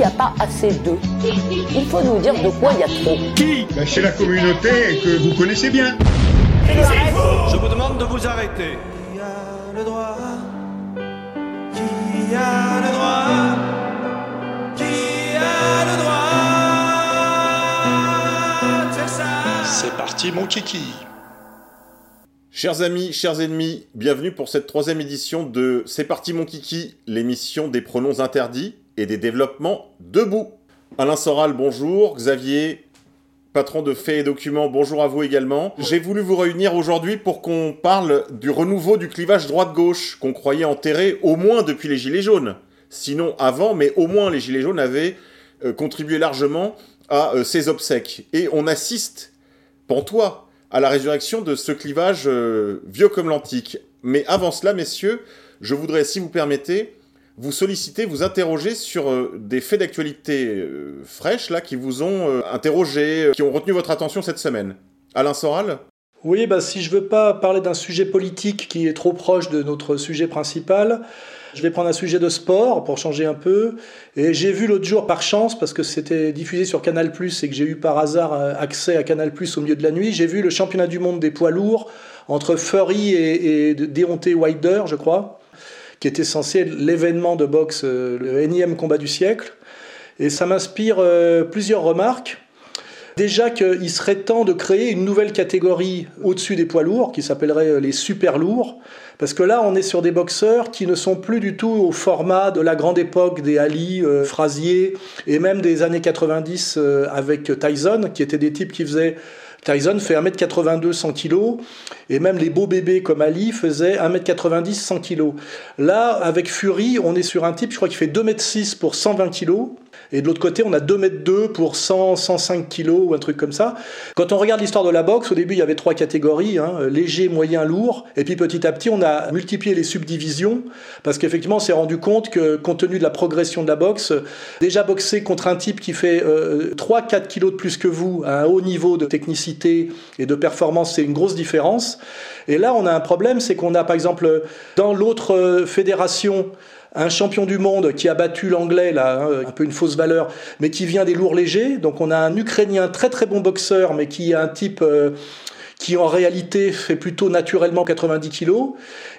N'y a pas assez d'eux, il faut nous dire de quoi il y a trop. Qui? Ben, C'est la communauté que vous connaissez bien. Je vous demande de vous arrêter. Qui a le droit? Qui a le droit? Qui a le droit de faire ça? C'est parti mon kiki. Chers amis, chers ennemis, bienvenue pour cette troisième édition de C'est parti mon kiki, l'émission des pronoms interdits et des développements debout. Alain Soral, bonjour. Xavier, patron de Faits et Documents, bonjour à vous également. J'ai voulu vous réunir aujourd'hui pour qu'on parle du renouveau du clivage droite-gauche qu'on croyait enterré au moins depuis les Gilets jaunes. Sinon avant, mais au moins les Gilets jaunes avaient euh, contribué largement à euh, ces obsèques. Et on assiste, pantois, à la résurrection de ce clivage euh, vieux comme l'antique. Mais avant cela, messieurs, je voudrais, si vous permettez, vous solliciter, vous interroger sur euh, des faits d'actualité euh, fraîches là qui vous ont euh, interrogé, qui ont retenu votre attention cette semaine. Alain Soral Oui, bah, si je veux pas parler d'un sujet politique qui est trop proche de notre sujet principal, je vais prendre un sujet de sport pour changer un peu. Et j'ai vu l'autre jour par chance, parce que c'était diffusé sur Canal+, et que j'ai eu par hasard accès à Canal+, au milieu de la nuit, j'ai vu le championnat du monde des poids lourds entre Furry et, et Deontay Wilder, je crois, qui était censé l'événement de boxe, euh, le énième combat du siècle. Et ça m'inspire euh, plusieurs remarques. Déjà qu'il serait temps de créer une nouvelle catégorie au-dessus des poids lourds, qui s'appellerait euh, les super lourds, parce que là, on est sur des boxeurs qui ne sont plus du tout au format de la grande époque des Ali, Frazier, et même des années 90 euh, avec Tyson, qui étaient des types qui faisaient... Tyson fait 1m82, 100 kg, et même les beaux bébés comme Ali faisaient 1m90, 100 kg. Là, avec Fury, on est sur un type, je crois qu'il fait 2m6 pour 120 kg, et de l'autre côté, on a 2 mètres 2 pour 100, 105 kilos ou un truc comme ça. Quand on regarde l'histoire de la boxe, au début, il y avait trois catégories, hein, léger, moyen, lourd. Et puis petit à petit, on a multiplié les subdivisions parce qu'effectivement, on s'est rendu compte que compte tenu de la progression de la boxe, déjà boxer contre un type qui fait euh, 3-4 kilos de plus que vous à un haut niveau de technicité et de performance, c'est une grosse différence. Et là, on a un problème, c'est qu'on a par exemple dans l'autre euh, fédération, un champion du monde qui a battu l'anglais, là, hein, un peu une fausse valeur, mais qui vient des lourds légers. Donc on a un Ukrainien très très bon boxeur, mais qui est un type euh, qui en réalité fait plutôt naturellement 90 kilos.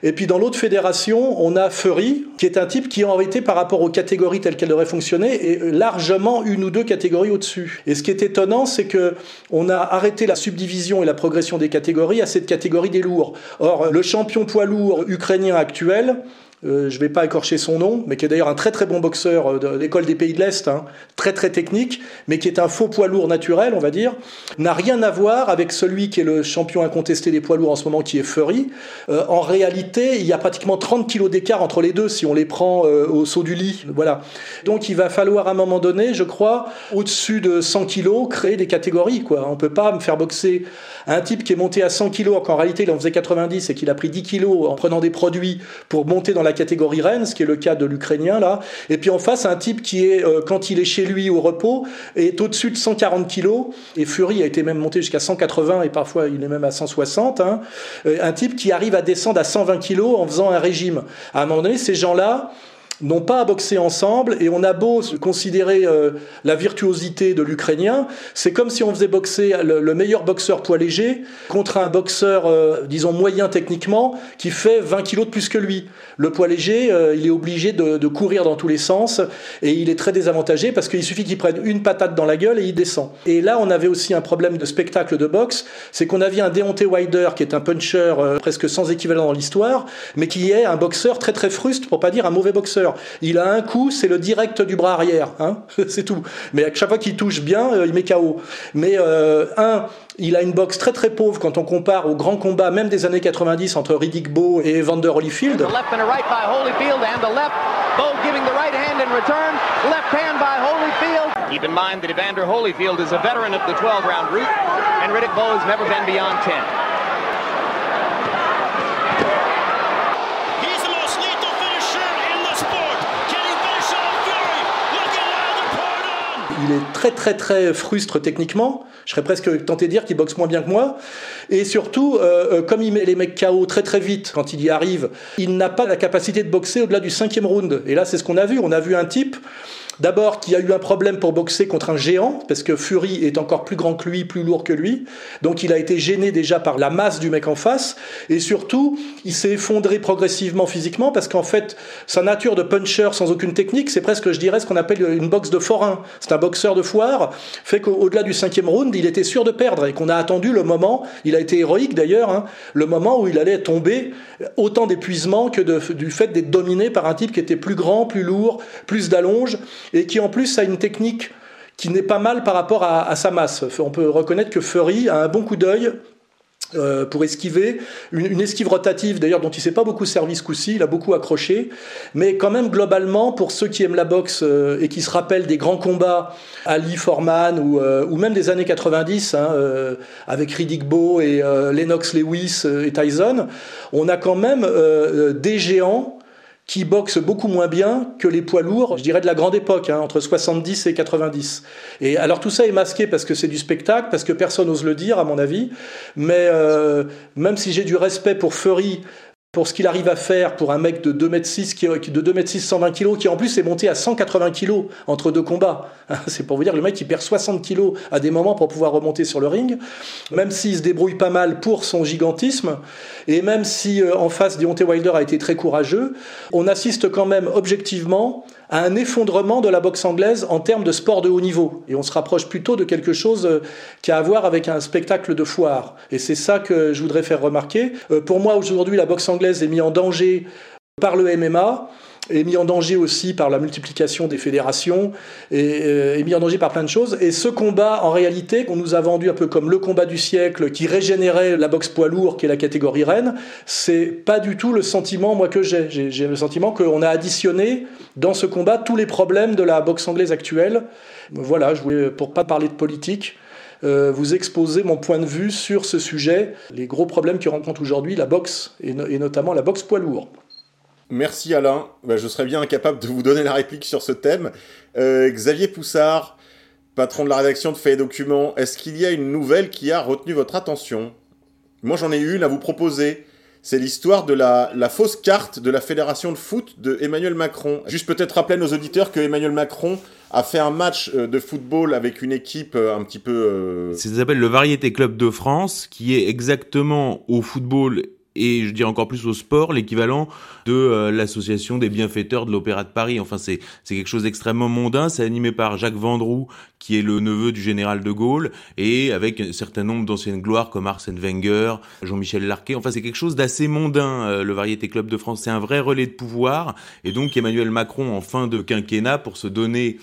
Et puis dans l'autre fédération, on a Fury, qui est un type qui en réalité par rapport aux catégories telles qu'elles devraient fonctionner est largement une ou deux catégories au-dessus. Et ce qui est étonnant, c'est que on a arrêté la subdivision et la progression des catégories à cette catégorie des lourds. Or, le champion poids lourd ukrainien actuel, euh, je ne vais pas écorcher son nom, mais qui est d'ailleurs un très très bon boxeur euh, de l'école des pays de l'Est, hein, très très technique, mais qui est un faux poids lourd naturel, on va dire, n'a rien à voir avec celui qui est le champion incontesté des poids lourds en ce moment, qui est Fury. Euh, en réalité, il y a pratiquement 30 kilos d'écart entre les deux si on les prend au saut du lit. Voilà. Donc il va falloir à un moment donné, je crois, au-dessus de 100 kilos, créer des catégories. Quoi. On peut pas me faire boxer un type qui est monté à 100 kilos, qu'en réalité il en faisait 90 et qu'il a pris 10 kilos en prenant des produits pour monter dans la catégorie reine, ce qui est le cas de l'Ukrainien là. Et puis en face, un type qui est, euh, quand il est chez lui au repos, est au-dessus de 140 kilos. Et Fury a été même monté jusqu'à 180 et parfois il est même à 160. Hein. Euh, un type qui arrive à descendre à 120 kilos en faisant un régime. À un moment donné, ces gens-là, n'ont pas à boxer ensemble et on a beau considérer euh, la virtuosité de l'Ukrainien, c'est comme si on faisait boxer le, le, meilleur boxeur poids léger contre un boxeur, euh, disons, moyen techniquement, qui fait 20 kilos de plus que lui. Le poids léger, euh, il est obligé de, de, courir dans tous les sens et il est très désavantagé parce qu'il suffit qu'il prenne une patate dans la gueule et il descend. Et là, on avait aussi un problème de spectacle de boxe, c'est qu'on avait un Deontay Wilder qui est un puncher presque sans équivalent dans l'histoire, mais qui est un boxeur très très fruste, pour pas dire un mauvais boxeur. Il a un coup, c'est le direct du bras arrière, hein c'est tout. Mais à chaque fois qu'il touche bien, euh, il met KO. Mais euh, un, il a une boxe très très pauvre quand on compare aux grands combats, même des années 90 entre Riddick Bowe et Evander Holyfield. The left and a right by Holyfield and the left. Bowe giving the right hand in return. Left hand by Holyfield. Keep in mind that Evander Holyfield is a veteran of the 12 round route, and Riddick Bowe has never been beyond 10. Il est très très très frustre techniquement. Je serais presque tenté de dire qu'il boxe moins bien que moi. Et surtout, euh, euh, comme il met les mecs KO très très vite quand il y arrive, il n'a pas la capacité de boxer au-delà du cinquième round. Et là, c'est ce qu'on a vu. On a vu un type D'abord, qui a eu un problème pour boxer contre un géant, parce que Fury est encore plus grand que lui, plus lourd que lui. Donc il a été gêné déjà par la masse du mec en face. Et surtout, il s'est effondré progressivement physiquement, parce qu'en fait, sa nature de puncher sans aucune technique, c'est presque, je dirais, ce qu'on appelle une boxe de forain. C'est un boxeur de foire, fait qu'au-delà du cinquième round, il était sûr de perdre, et qu'on a attendu le moment, il a été héroïque d'ailleurs, hein, le moment où il allait tomber, autant d'épuisement que du fait d'être dominé par un type qui était plus grand, plus lourd, plus d'allonge et qui en plus a une technique qui n'est pas mal par rapport à, sa masse. On peut reconnaître que Fury a un bon coup d'œil. Euh, pour esquiver, une, esquive rotative d'ailleurs dont il s'est pas beaucoup servi ce coup-ci, il a beaucoup accroché, mais quand même globalement pour ceux qui aiment la boxe euh, et qui se rappellent des grands combats Ali Foreman ou, euh, ou même des années 90 hein, avec Riddick Bowe et Lennox Lewis et Tyson, on a quand même des géants qui boxent beaucoup moins bien que les poids lourds, je dirais de la grande époque, hein, entre 70 et 90. Et alors tout ça est masqué parce que c'est du spectacle, parce que personne n'ose le dire, à mon avis. Mais euh, même si j'ai du respect pour Fury, pour ce qu'il arrive à faire pour un mec de 2m6 qui, de 2m6 120 kg qui en plus est monté à 180 kg entre deux combats. C'est pour vous dire le mec il perd 60 kg à des moments pour pouvoir remonter sur le ring, même s'il se débrouille pas mal pour son gigantisme et même si euh, en face Deontay Wilder a été très courageux, on assiste quand même objectivement à un effondrement de la boxe anglaise en termes de sport de haut niveau. Et on se rapproche plutôt de quelque chose euh, qui a à voir avec un spectacle de foire. Et c'est ça que je voudrais faire remarquer. Euh, pour moi, aujourd'hui, la boxe anglaise est mise en danger par le MMA est mis en danger aussi par la multiplication des fédérations, et euh, est mis en danger par plein de choses. Et ce combat, en réalité, qu'on nous a vendu un peu comme le combat du siècle, qui régénérait la boxe poids lourd, qui est la catégorie reine, c'est pas du tout le sentiment, moi, que j'ai. J'ai le sentiment qu'on a additionné dans ce combat tous les problèmes de la boxe anglaise actuelle. Voilà, je voulais, pour pas parler de politique, euh, vous exposer mon point de vue sur ce sujet, les gros problèmes que rencontre aujourd'hui la boxe, et, et notamment la boxe poids lourd. Merci Alain. Bah, je serais bien incapable de vous donner la réplique sur ce thème. Euh, Xavier Poussard, patron de la rédaction de Faits et Documents, est-ce qu'il y a une nouvelle qui a retenu votre attention? Moi j'en ai une à vous proposer. C'est l'histoire de la, fausse carte de la fédération de foot de Emmanuel Macron. Juste peut-être rappeler à nos auditeurs que Emmanuel Macron a fait un match de football avec une équipe un petit peu... Euh... Ça s'appelle le Variété Club de France, qui est exactement au football et je dirais encore plus au sport, l'équivalent de euh, l'association des bienfaiteurs de l'Opéra de Paris. Enfin, c'est quelque chose d'extrêmement mondain. C'est animé par Jacques Vendroux, qui est le neveu du général de Gaulle, et avec un certain nombre d'anciennes gloires comme Arsène Wenger, Jean-Michel Larquet. Enfin, c'est quelque chose d'assez mondain. Euh, le Variété Club de France, c'est un vrai relais de pouvoir. Et donc, Emmanuel Macron, en fin de quinquennat, pour se donner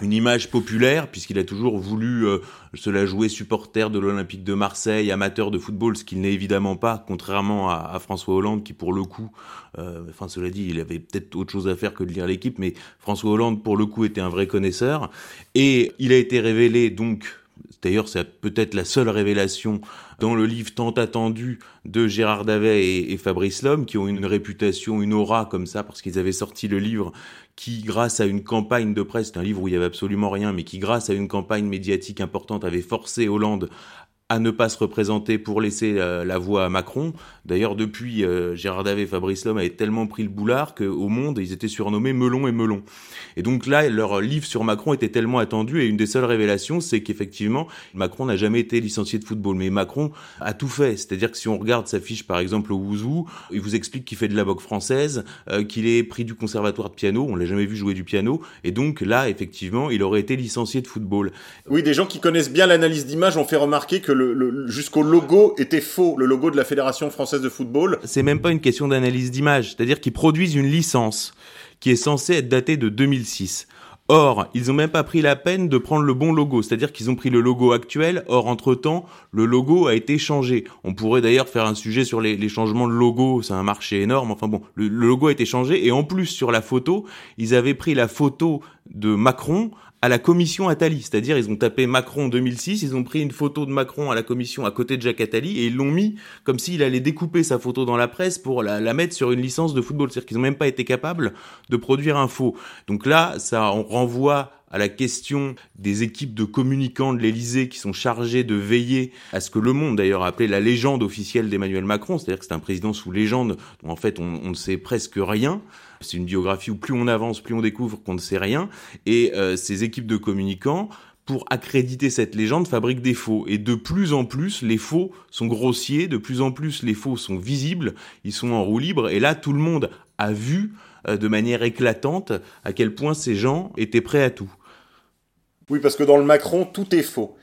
une image populaire, puisqu'il a toujours voulu euh, se la jouer supporter de l'Olympique de Marseille, amateur de football, ce qu'il n'est évidemment pas, contrairement à, à, François Hollande, qui pour le coup, euh, enfin cela dit, il avait peut-être autre chose à faire que de lire l'équipe, mais François Hollande, pour le coup, était un vrai connaisseur. Et il a été révélé donc D'ailleurs, c'est peut-être la seule révélation dans le livre tant attendu de Gérard Davet et, Fabrice Lhomme, qui ont une réputation, une aura comme ça, parce qu'ils avaient sorti le livre qui, grâce à une campagne de presse, c'est un livre où il y avait absolument rien, mais qui, grâce à une campagne médiatique importante, avait forcé Hollande à ne pas se représenter pour laisser la, la voix à Macron. D'ailleurs, depuis, euh, Gérard Davet et Fabrice Lhomme avaient tellement pris le boulard qu'au monde, ils étaient surnommés Melon et Melon. Et donc là, leur livre sur Macron était tellement attendu, et une des seules révélations, c'est qu'effectivement, Macron n'a jamais été licencié de football, mais Macron a tout fait. C'est-à-dire que si on regarde sa fiche, par exemple, au Ouzou, il vous explique qu'il fait de la boxe française, euh, qu'il est pris du conservatoire de piano, on l'a jamais vu jouer du piano, et donc là, effectivement, il aurait été licencié de football. Oui, des gens qui connaissent bien l'analyse d'image ont fait remarquer que le, le, jusqu'au logo était faux, le logo de la Fédération française de football. C'est même pas une question d'analyse d'image, c'est-à-dire qu'ils produisent une licence qui est censé être daté de 2006. Or, ils n'ont même pas pris la peine de prendre le bon logo, c'est-à-dire qu'ils ont pris le logo actuel. Or, entre-temps, le logo a été changé. On pourrait d'ailleurs faire un sujet sur les, changements de logo, c'est un marché énorme. Enfin bon, le logo a été changé et en plus sur la photo, ils avaient pris la photo de Macron à la commission Attali, c'est-à-dire ils ont tapé Macron 2006, ils ont pris une photo de Macron à la commission à côté de Jacques Attali et ils l'ont mis comme s'il allait découper sa photo dans la presse pour la, mettre sur une licence de football, c'est-à-dire qu'ils n'ont même pas été capables de produire un faux. Donc là, ça on renvoie à la question des équipes de communicants de l'Élysée qui sont chargées de veiller à ce que le monde d'ailleurs a appelé la légende officielle d'Emmanuel Macron, c'est-à-dire que c'est un président sous légende dont en fait on ne sait presque rien. C'est une biographie où plus on avance, plus on découvre qu'on ne sait rien. Et euh, ces équipes de communicants, pour accréditer cette légende, fabriquent des faux. Et de plus en plus, les faux sont grossiers, de plus en plus, les faux sont visibles, ils sont en roue libre. Et là, tout le monde a vu euh, de manière éclatante à quel point ces gens étaient prêts à tout. Oui, parce que dans le Macron, tout est faux.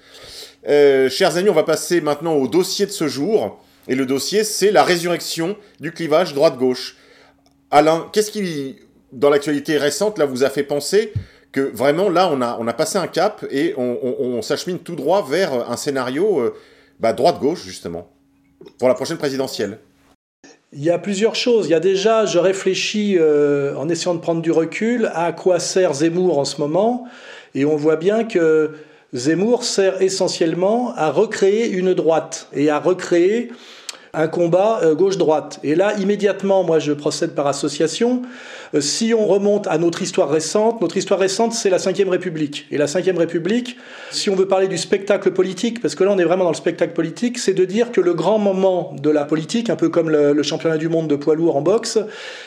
Euh, chers amis, on va passer maintenant au dossier de ce jour. Et le dossier, c'est la résurrection du clivage droite-gauche. Alain, qu'est-ce qui, dans l'actualité récente, là, vous a fait penser que vraiment, là, on a, on a passé un cap et on, s'achemine tout droit vers un scénario euh, bah, droite-gauche, justement, pour la prochaine présidentielle? Il y a plusieurs choses. Il y a déjà, je réfléchis euh, en essayant de prendre du recul à quoi sert Zemmour en ce moment. Et on voit bien que Zemmour sert essentiellement à recréer une droite et à recréer un combat euh, gauche-droite. Et là, immédiatement, moi, je procède par association. Euh, si on remonte à notre histoire récente, notre histoire récente, c'est la Ve République. Et la Ve République, si on veut parler du spectacle politique, parce que là, on est vraiment dans le spectacle politique, c'est de dire que le grand moment de la politique, un peu comme le, championnat du monde de poids lourd en boxe,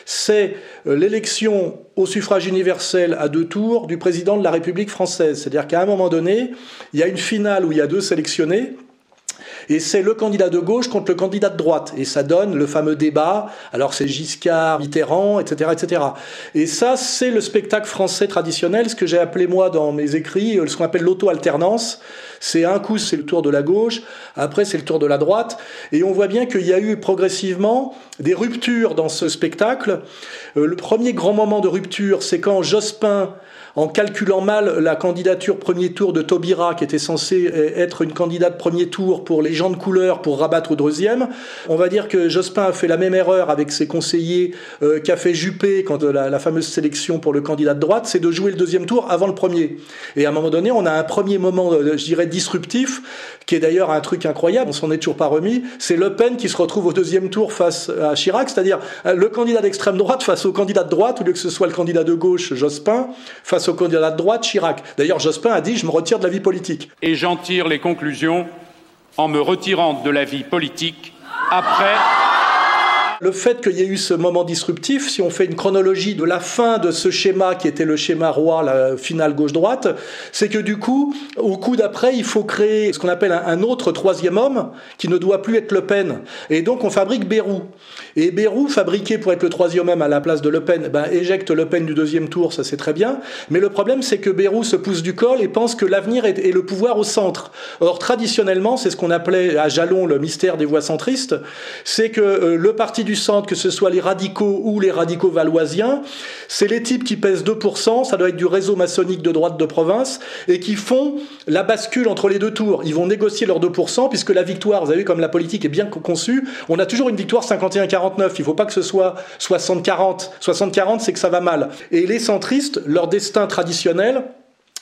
c'est euh, l'élection au suffrage universel à deux tours du président de la République française. C'est-à-dire qu'à un moment donné, il y a une finale où il y a deux sélectionnés, et c'est le candidat de gauche contre le candidat de droite. Et ça donne le fameux débat. Alors c'est Giscard, Mitterrand, etc., etc. Et ça, c'est le spectacle français traditionnel, ce que j'ai appelé moi dans mes écrits, ce qu'on appelle l'auto-alternance. C'est un coup, c'est le tour de la gauche, après c'est le tour de la droite. Et on voit bien qu'il y a eu progressivement des ruptures dans ce spectacle. Euh, le premier grand moment de rupture, c'est quand Jospin en calculant mal la candidature premier tour de Taubira, qui était censée être une candidate premier tour pour les gens de couleur pour rabattre au deuxième. On va dire que Jospin a fait la même erreur avec ses conseillers euh, qu'a fait Juppé quand la, la, fameuse sélection pour le candidat de droite, c'est de jouer le deuxième tour avant le premier. Et à un moment donné, on a un premier moment, euh, je dirais, disruptif, qui est d'ailleurs un truc incroyable, on s'en est toujours pas remis, c'est Le Pen qui se retrouve au deuxième tour face à Chirac, c'est-à-dire euh, le candidat d'extrême droite face au candidat de droite, au lieu que ce soit le candidat de gauche, Jospin, face au candidat de droite, Chirac. D'ailleurs, Jospin a dit, je me retire de la vie politique. Et j'en tire les conclusions en me retirant de la vie politique après le fait qu'il y ait eu ce moment disruptif, si on fait une chronologie de la fin de ce schéma qui était le schéma roi, la finale gauche-droite, c'est que du coup, au coup d'après, il faut créer ce qu'on appelle un, autre troisième homme qui ne doit plus être Le Pen. Et donc on fabrique Bérou. Et Bérou, fabriqué pour être le troisième homme à la place de Le Pen, ben, éjecte Le Pen du deuxième tour, ça c'est très bien. Mais le problème, c'est que Bérou se pousse du col et pense que l'avenir est, le pouvoir au centre. Or, traditionnellement, c'est ce qu'on appelait à Jalon le mystère des voix centristes, c'est que euh, le parti du centre, que ce soit les radicaux ou les radicaux valoisiens, c'est les types qui pèsent 2%, ça doit être du réseau maçonnique de droite de province, et qui font la bascule entre les deux tours. Ils vont négocier leurs 2%, puisque la victoire, vous avez vu comme la politique est bien conçue, on a toujours une victoire 51-49, il ne faut pas que ce soit 60-40. 60-40, c'est que ça va mal. Et les centristes, leur destin traditionnel,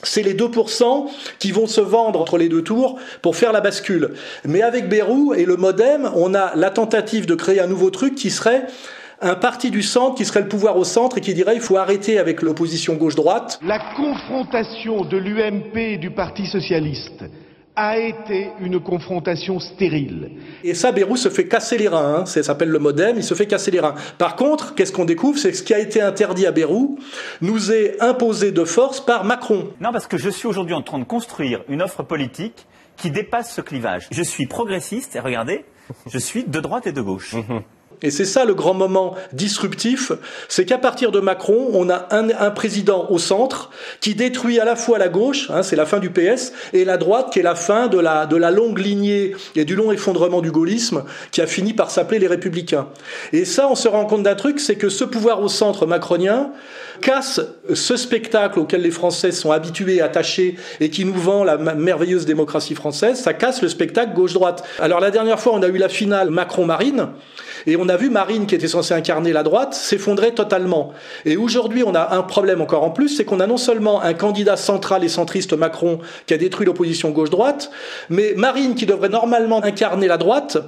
c'est les 2% qui vont se vendre entre les deux tours pour faire la bascule. Mais avec Bérou et le modem, on a la tentative de créer un nouveau truc qui serait un parti du centre qui serait le pouvoir au centre et qui dirait il faut arrêter avec l'opposition gauche-droite. La confrontation de l'UMP et du Parti socialiste a été une confrontation stérile. Et ça, Bérou se fait casser les reins, hein. ça s'appelle le modem, il se fait casser les reins. Par contre, qu'est-ce qu'on découvre? C'est que ce qui a été interdit à Bérou nous est imposé de force par Macron. Non, parce que je suis aujourd'hui en train de construire une offre politique qui dépasse ce clivage. Je suis progressiste, et regardez, je suis de droite et de gauche. et c'est ça le grand moment disruptif, c'est qu'à partir de Macron, on a un, président au centre qui détruit à la fois la gauche, hein, c'est la fin du PS, et la droite qui est la fin de la, de la longue lignée et du long effondrement du gaullisme qui a fini par s'appeler les républicains. Et ça, on se rend compte d'un truc, c'est que ce pouvoir au centre macronien casse ce spectacle auquel les Français sont habitués, attachés, et qui nous vend la merveilleuse démocratie française, ça casse le spectacle gauche-droite. Alors la dernière fois, on a eu la finale Macron-Marine, et on a vu Marine, qui était censée incarner la droite, s'effondrer totalement. Et aujourd'hui, on a un problème encore en plus, c'est qu'on a non seulement un candidat central et centriste Macron qui a détruit l'opposition gauche-droite, mais Marine, qui devrait normalement incarner la droite,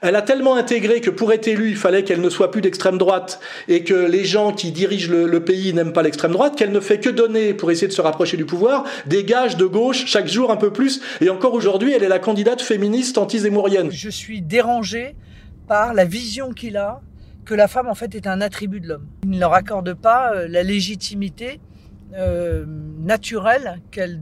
elle a tellement intégré que pour être élue, il fallait qu'elle ne soit plus d'extrême droite et que les gens qui dirigent le, le pays n'aiment pas l'extrême droite, qu'elle ne fait que donner, pour essayer de se rapprocher du pouvoir, des gages de gauche chaque jour un peu plus. Et encore aujourd'hui, elle est la candidate féministe anti-zémourienne. Je suis dérangé par la vision qu'il a que la femme en fait est un attribut de l'homme. Il ne leur accorde pas euh, la légitimité euh, naturelle qu'elle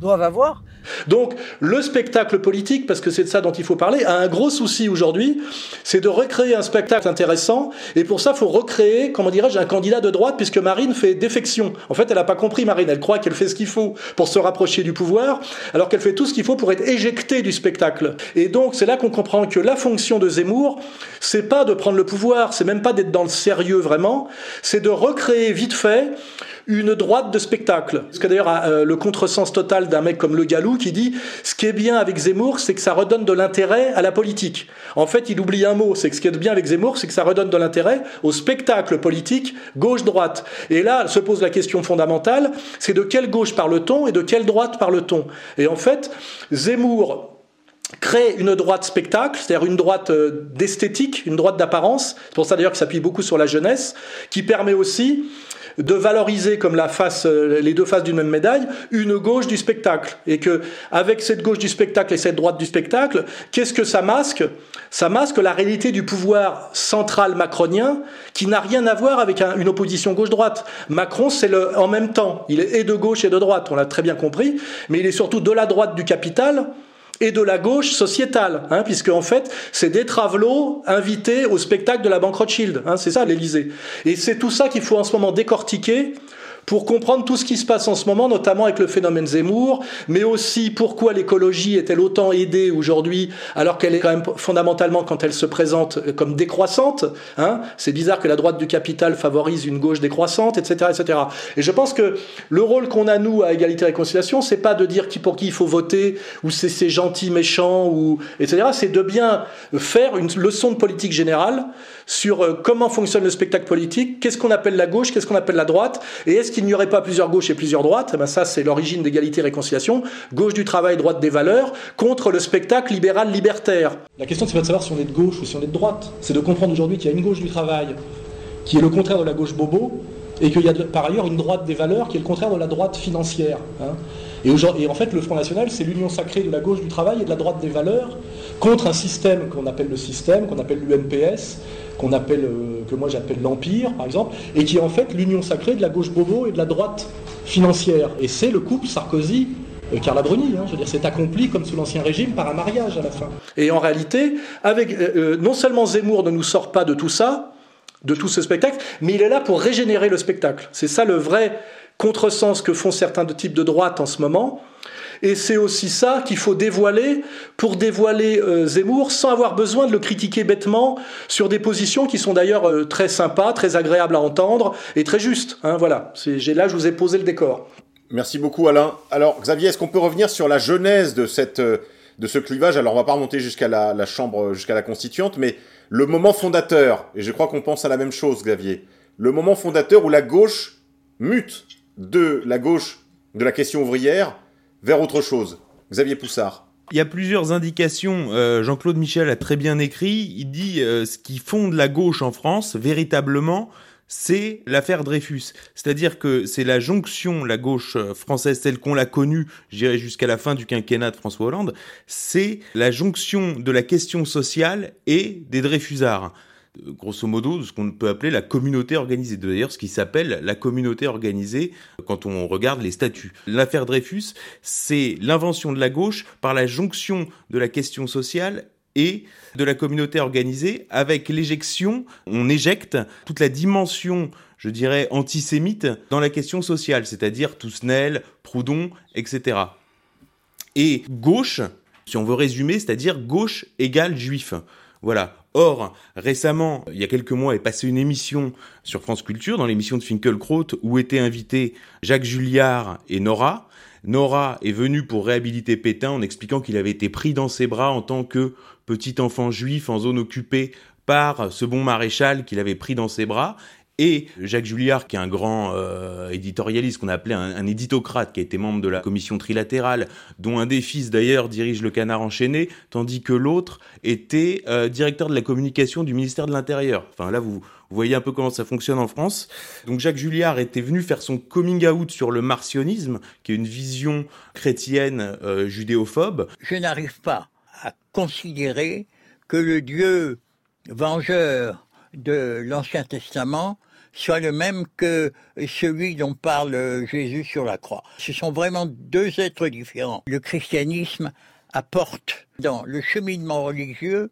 doivent avoir. Donc le spectacle politique, parce que c'est de ça dont il faut parler, a un gros souci aujourd'hui, c'est de recréer un spectacle intéressant, et pour ça il faut recréer, comment dirais-je, un candidat de droite, puisque Marine fait défection. En fait, elle n'a pas compris Marine, elle croit qu'elle fait ce qu'il faut pour se rapprocher du pouvoir, alors qu'elle fait tout ce qu'il faut pour être éjectée du spectacle. Et donc c'est là qu'on comprend que la fonction de Zemmour, c'est pas de prendre le pouvoir, c'est même pas d'être dans le sérieux vraiment, c'est de recréer vite fait une droite de spectacle. Parce que d'ailleurs, euh, le contresens total d'un mec comme Le Gallou qui dit ce qui est bien avec Zemmour, c'est que ça redonne de l'intérêt à la politique. En fait, il oublie un mot, c'est que ce qui est bien avec Zemmour, c'est que ça redonne de l'intérêt au spectacle politique gauche-droite. Et là, se pose la question fondamentale, c'est de quelle gauche parle-t-on et de quelle droite parle-t-on? Et en fait, Zemmour crée une droite spectacle, c'est-à-dire une droite euh, d'esthétique, une droite d'apparence. C'est pour ça d'ailleurs qu'il s'appuie beaucoup sur la jeunesse, qui permet aussi de valoriser comme la face, euh, les deux faces d'une même médaille, une gauche du spectacle. Et que, avec cette gauche du spectacle et cette droite du spectacle, qu'est-ce que ça masque? Ça masque la réalité du pouvoir central macronien qui n'a rien à voir avec un, une opposition gauche-droite. Macron, c'est le, en même temps, il est de gauche et de droite, on l'a très bien compris, mais il est surtout de la droite du capital, et de la gauche sociétale, hein, puisque en fait, c'est des travelots invités au spectacle de la Banque Rothschild. Hein, c'est ça l'Élysée. Et c'est tout ça qu'il faut en ce moment décortiquer pour comprendre tout ce qui se passe en ce moment, notamment avec le phénomène Zemmour, mais aussi pourquoi l'écologie est-elle autant aidée aujourd'hui, alors qu'elle est quand même fondamentalement, quand elle se présente comme décroissante, hein, c'est bizarre que la droite du capital favorise une gauche décroissante, etc., etc. Et je pense que le rôle qu'on a, nous, à Égalité et Réconciliation, c'est pas de dire qui pour qui il faut voter, ou c'est ces gentils méchants, ou, etc., c'est de bien faire une leçon de politique générale sur euh, comment fonctionne le spectacle politique, qu'est-ce qu'on appelle la gauche, qu'est-ce qu'on appelle la droite, et est-ce qu'il n'y aurait pas plusieurs gauches et plusieurs droites? Eh ben Ça, c'est l'origine d'égalité et réconciliation. Gauche du travail, droite des valeurs, contre le spectacle libéral-libertaire. La question, c'est pas de savoir si on est de gauche ou si on est de droite. C'est de comprendre aujourd'hui qu'il y a une gauche du travail qui est le contraire de la gauche bobo, et qu'il y a par ailleurs une droite des valeurs qui est le contraire de la droite financière. Hein. Et, et, en fait, le Front National, c'est l'union sacrée de la gauche du travail et de la droite des valeurs contre un système qu'on appelle le système, qu'on appelle l'UMPS, qu'on appelle, euh, que moi j'appelle l'Empire, par exemple, et qui est en fait l'union sacrée de la gauche bobo et de la droite financière. Et c'est le couple Sarkozy. Euh, Carla Bruni, hein, je veux dire, c'est accompli comme sous l'Ancien Régime par un mariage à la fin. Et en réalité, avec, euh, non seulement Zemmour ne nous sort pas de tout ça, de tout ce spectacle, mais il est là pour régénérer le spectacle. C'est ça le vrai contresens que font certains types de droite en ce moment. Et c'est aussi ça qu'il faut dévoiler pour dévoiler euh, Zemmour sans avoir besoin de le critiquer bêtement sur des positions qui sont d'ailleurs euh, très sympas, très agréables à entendre et très justes. Hein, voilà, là je vous ai posé le décor. Merci beaucoup Alain. Alors Xavier, est-ce qu'on peut revenir sur la genèse de, cette, euh, de ce clivage? Alors on va pas remonter jusqu'à la, la Chambre, jusqu'à la Constituante, mais le moment fondateur, et je crois qu'on pense à la même chose Xavier, le moment fondateur où la gauche mute de la gauche de la question ouvrière vers autre chose. Xavier Poussard. Il y a plusieurs indications. Euh, Jean-Claude Michel a très bien écrit. Il dit euh, ce qui fonde la gauche en France, véritablement, c'est l'affaire Dreyfus. C'est-à-dire que c'est la jonction, la gauche euh, française telle qu'on l'a connue, je dirais jusqu'à la fin du quinquennat de François Hollande, c'est la jonction de la question sociale et des Dreyfusards grosso modo, ce qu'on peut appeler la communauté organisée. D'ailleurs, ce qui s'appelle la communauté organisée quand on regarde les statuts. L'affaire Dreyfus, c'est l'invention de la gauche par la jonction de la question sociale et de la communauté organisée avec l'éjection, on éjecte toute la dimension, je dirais, antisémite dans la question sociale, c'est-à-dire Tousnel, Proudhon, etc. Et gauche, si on veut résumer, c'est-à-dire gauche égale juif. Voilà. Or, récemment, il y a quelques mois, est passée une émission sur France Culture, dans l'émission de Finkelkraut, où étaient invités Jacques Julliard et Nora. Nora est venue pour réhabiliter Pétain en expliquant qu'il avait été pris dans ses bras en tant que petit enfant juif en zone occupée par ce bon maréchal qu'il avait pris dans ses bras. Et Jacques Julliard, qui est un grand euh, éditorialiste qu'on a appelé un, un, éditocrate, qui a été membre de la commission trilatérale, dont un des fils d'ailleurs dirige le Canard enchaîné, tandis que l'autre était euh, directeur de la communication du ministère de l'Intérieur. Enfin là, vous, voyez un peu comment ça fonctionne en France. Donc Jacques Julliard était venu faire son coming out sur le martionnisme, qui est une vision chrétienne euh, judéophobe. Je n'arrive pas à considérer que le Dieu vengeur de l'Ancien Testament soit le même que celui dont parle Jésus sur la croix. Ce sont vraiment deux êtres différents. Le christianisme apporte dans le cheminement religieux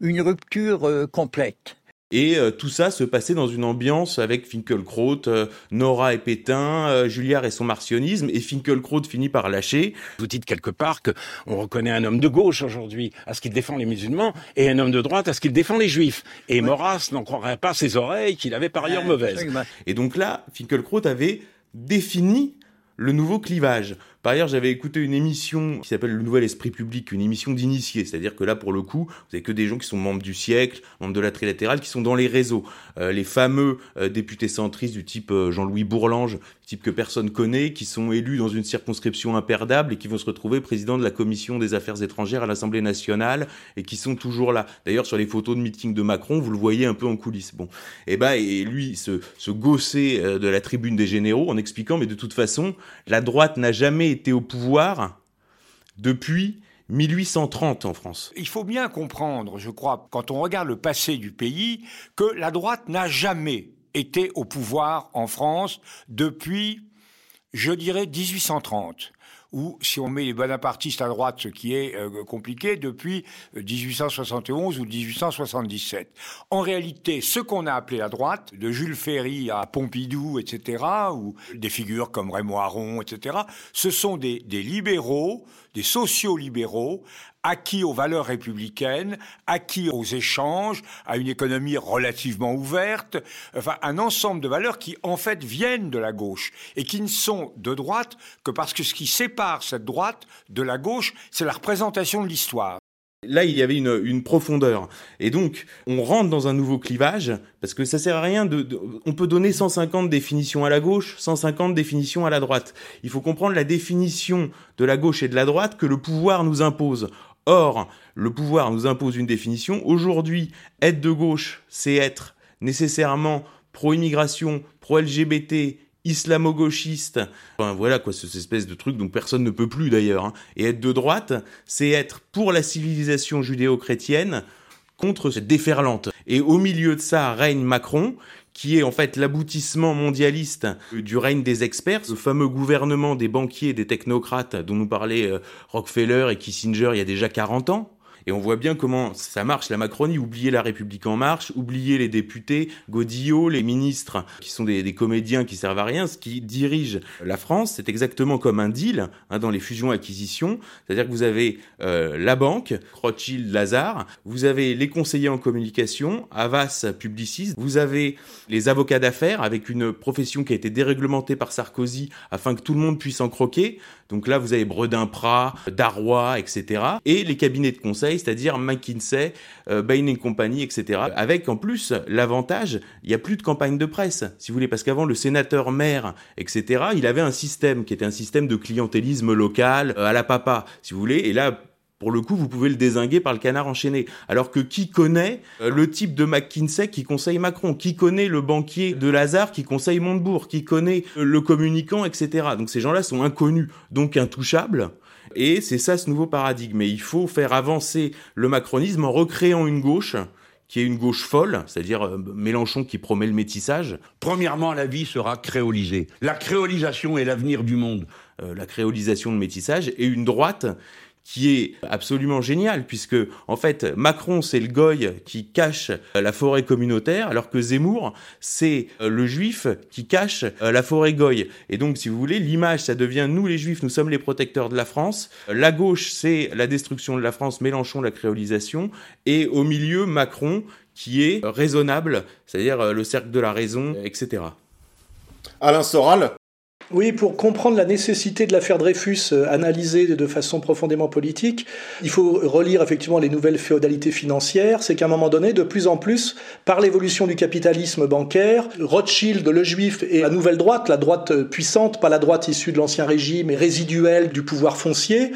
une rupture euh, complète. Et euh, tout ça se passait dans une ambiance avec Finkelkraut, euh, Nora et Pétain, euh, Julliard et son martionnisme, et Finkelkraut finit par lâcher. Vous dites quelque part qu'on reconnaît un homme de gauche aujourd'hui à ce qu'il défend les musulmans, et un homme de droite à ce qu'il défend les juifs. Et ouais. Maurras n'en croirait pas ses oreilles, qu'il avait par ailleurs mauvaises. Et donc là, Finkelkraut avait défini le nouveau clivage. Par ailleurs, j'avais écouté une émission qui s'appelle Le Nouvel Esprit Public, une émission d'initiés. C'est-à-dire que là, pour le coup, vous avez que des gens qui sont membres du siècle, membres de la trilatérale, qui sont dans les réseaux. Euh, les fameux euh, députés centristes du type euh, Jean-Louis Bourlange, type que personne connaît, qui sont élus dans une circonscription imperdable et qui vont se retrouver président de la commission des affaires étrangères à l'Assemblée nationale et qui sont toujours là. D'ailleurs, sur les photos de meeting de Macron, vous le voyez un peu en coulisses. Bon, et bah, et lui, se, se gausser de la tribune des généraux en expliquant, mais de toute façon, la droite n'a jamais été au pouvoir depuis 1830 en France. Il faut bien comprendre, je crois, quand on regarde le passé du pays, que la droite n'a jamais été au pouvoir en France depuis, je dirais, 1830 ou si on met les bonapartistes à droite, ce qui est euh, compliqué, depuis 1871 ou 1877. En réalité, ce qu'on a appelé la droite, de Jules Ferry à Pompidou, etc., ou des figures comme Raymond Aron, etc., ce sont des libéraux, des sociaux-libéraux, acquis aux valeurs républicaines, acquis aux échanges, à une économie relativement ouverte, enfin un ensemble de valeurs qui en fait viennent de la gauche et qui ne sont de droite que parce que ce qui sépare cette droite de la gauche, c'est la représentation de l'histoire. Là, il y avait une, une, profondeur. Et donc, on rentre dans un nouveau clivage, parce que ça sert à rien de, de, On peut donner 150 définitions à la gauche, 150 définitions à la droite. Il faut comprendre la définition de la gauche et de la droite que le pouvoir nous impose. Or, le pouvoir nous impose une définition. Aujourd'hui, être de gauche, c'est être nécessairement pro-immigration, pro-LGBT, islamo-gauchiste, enfin voilà quoi, cette espèce de truc dont personne ne peut plus d'ailleurs. Hein. Et être de droite, c'est être pour la civilisation judéo-chrétienne contre cette déferlante. Et au milieu de ça règne Macron, qui est en fait l'aboutissement mondialiste du règne des experts, ce fameux gouvernement des banquiers des technocrates dont nous parlait euh, Rockefeller et Kissinger il y a déjà 40 ans. Et on voit bien comment ça marche, la Macronie. Oubliez la République en marche, oubliez les députés, Godillot, les ministres, qui sont des, comédiens qui servent à rien. Ce qui dirige la France, c'est exactement comme un deal hein, dans les fusions-acquisitions. C'est-à-dire que vous avez euh, la banque, Rothschild, Lazare, vous avez les conseillers en communication, Havas, Publicis, vous avez les avocats d'affaires avec une profession qui a été déréglementée par Sarkozy afin que tout le monde puisse en croquer. Donc là, vous avez Bredin-Prat, Darrois, etc. Et les cabinets de conseil, c'est-à-dire McKinsey, euh, Bain Company, etc. Avec en plus l'avantage, il n'y a plus de campagne de presse, si vous voulez, parce qu'avant le sénateur maire, etc. Il avait un système qui était un système de clientélisme local euh, à la papa, si vous voulez. Et là, pour le coup, vous pouvez le désinguer par le canard enchaîné. Alors que qui connaît le type de McKinsey qui conseille Macron? Qui connaît le banquier de Lazare qui conseille Montebourg? Qui connaît le communicant, etc. Donc ces gens-là sont inconnus, donc intouchables. Et c'est ça ce nouveau paradigme. Et il faut faire avancer le macronisme en recréant une gauche qui est une gauche folle, c'est-à-dire euh, Mélenchon qui promet le métissage. Premièrement, la vie sera créolisée. La créolisation est l'avenir du monde. Euh, la créolisation, le métissage, et une droite qui est absolument génial puisque en fait Macron c'est le goy qui cache la forêt communautaire alors que Zemmour c'est le juif qui cache la forêt goy. Et donc si vous voulez l'image ça devient nous les juifs nous sommes les protecteurs de la France. La gauche c'est la destruction de la France Mélenchon la créolisation. Et au milieu Macron qui est raisonnable c'est-à-dire le cercle de la raison etc. Alain Soral oui, pour comprendre la nécessité de l'affaire Dreyfus euh, analysée de façon profondément politique, il faut relire effectivement les nouvelles féodalités financières. C'est qu'à un moment donné, de plus en plus, par l'évolution du capitalisme bancaire, Rothschild, le juif, et la nouvelle droite, la droite puissante, pas la droite issue de l'ancien régime et résiduelle du pouvoir foncier,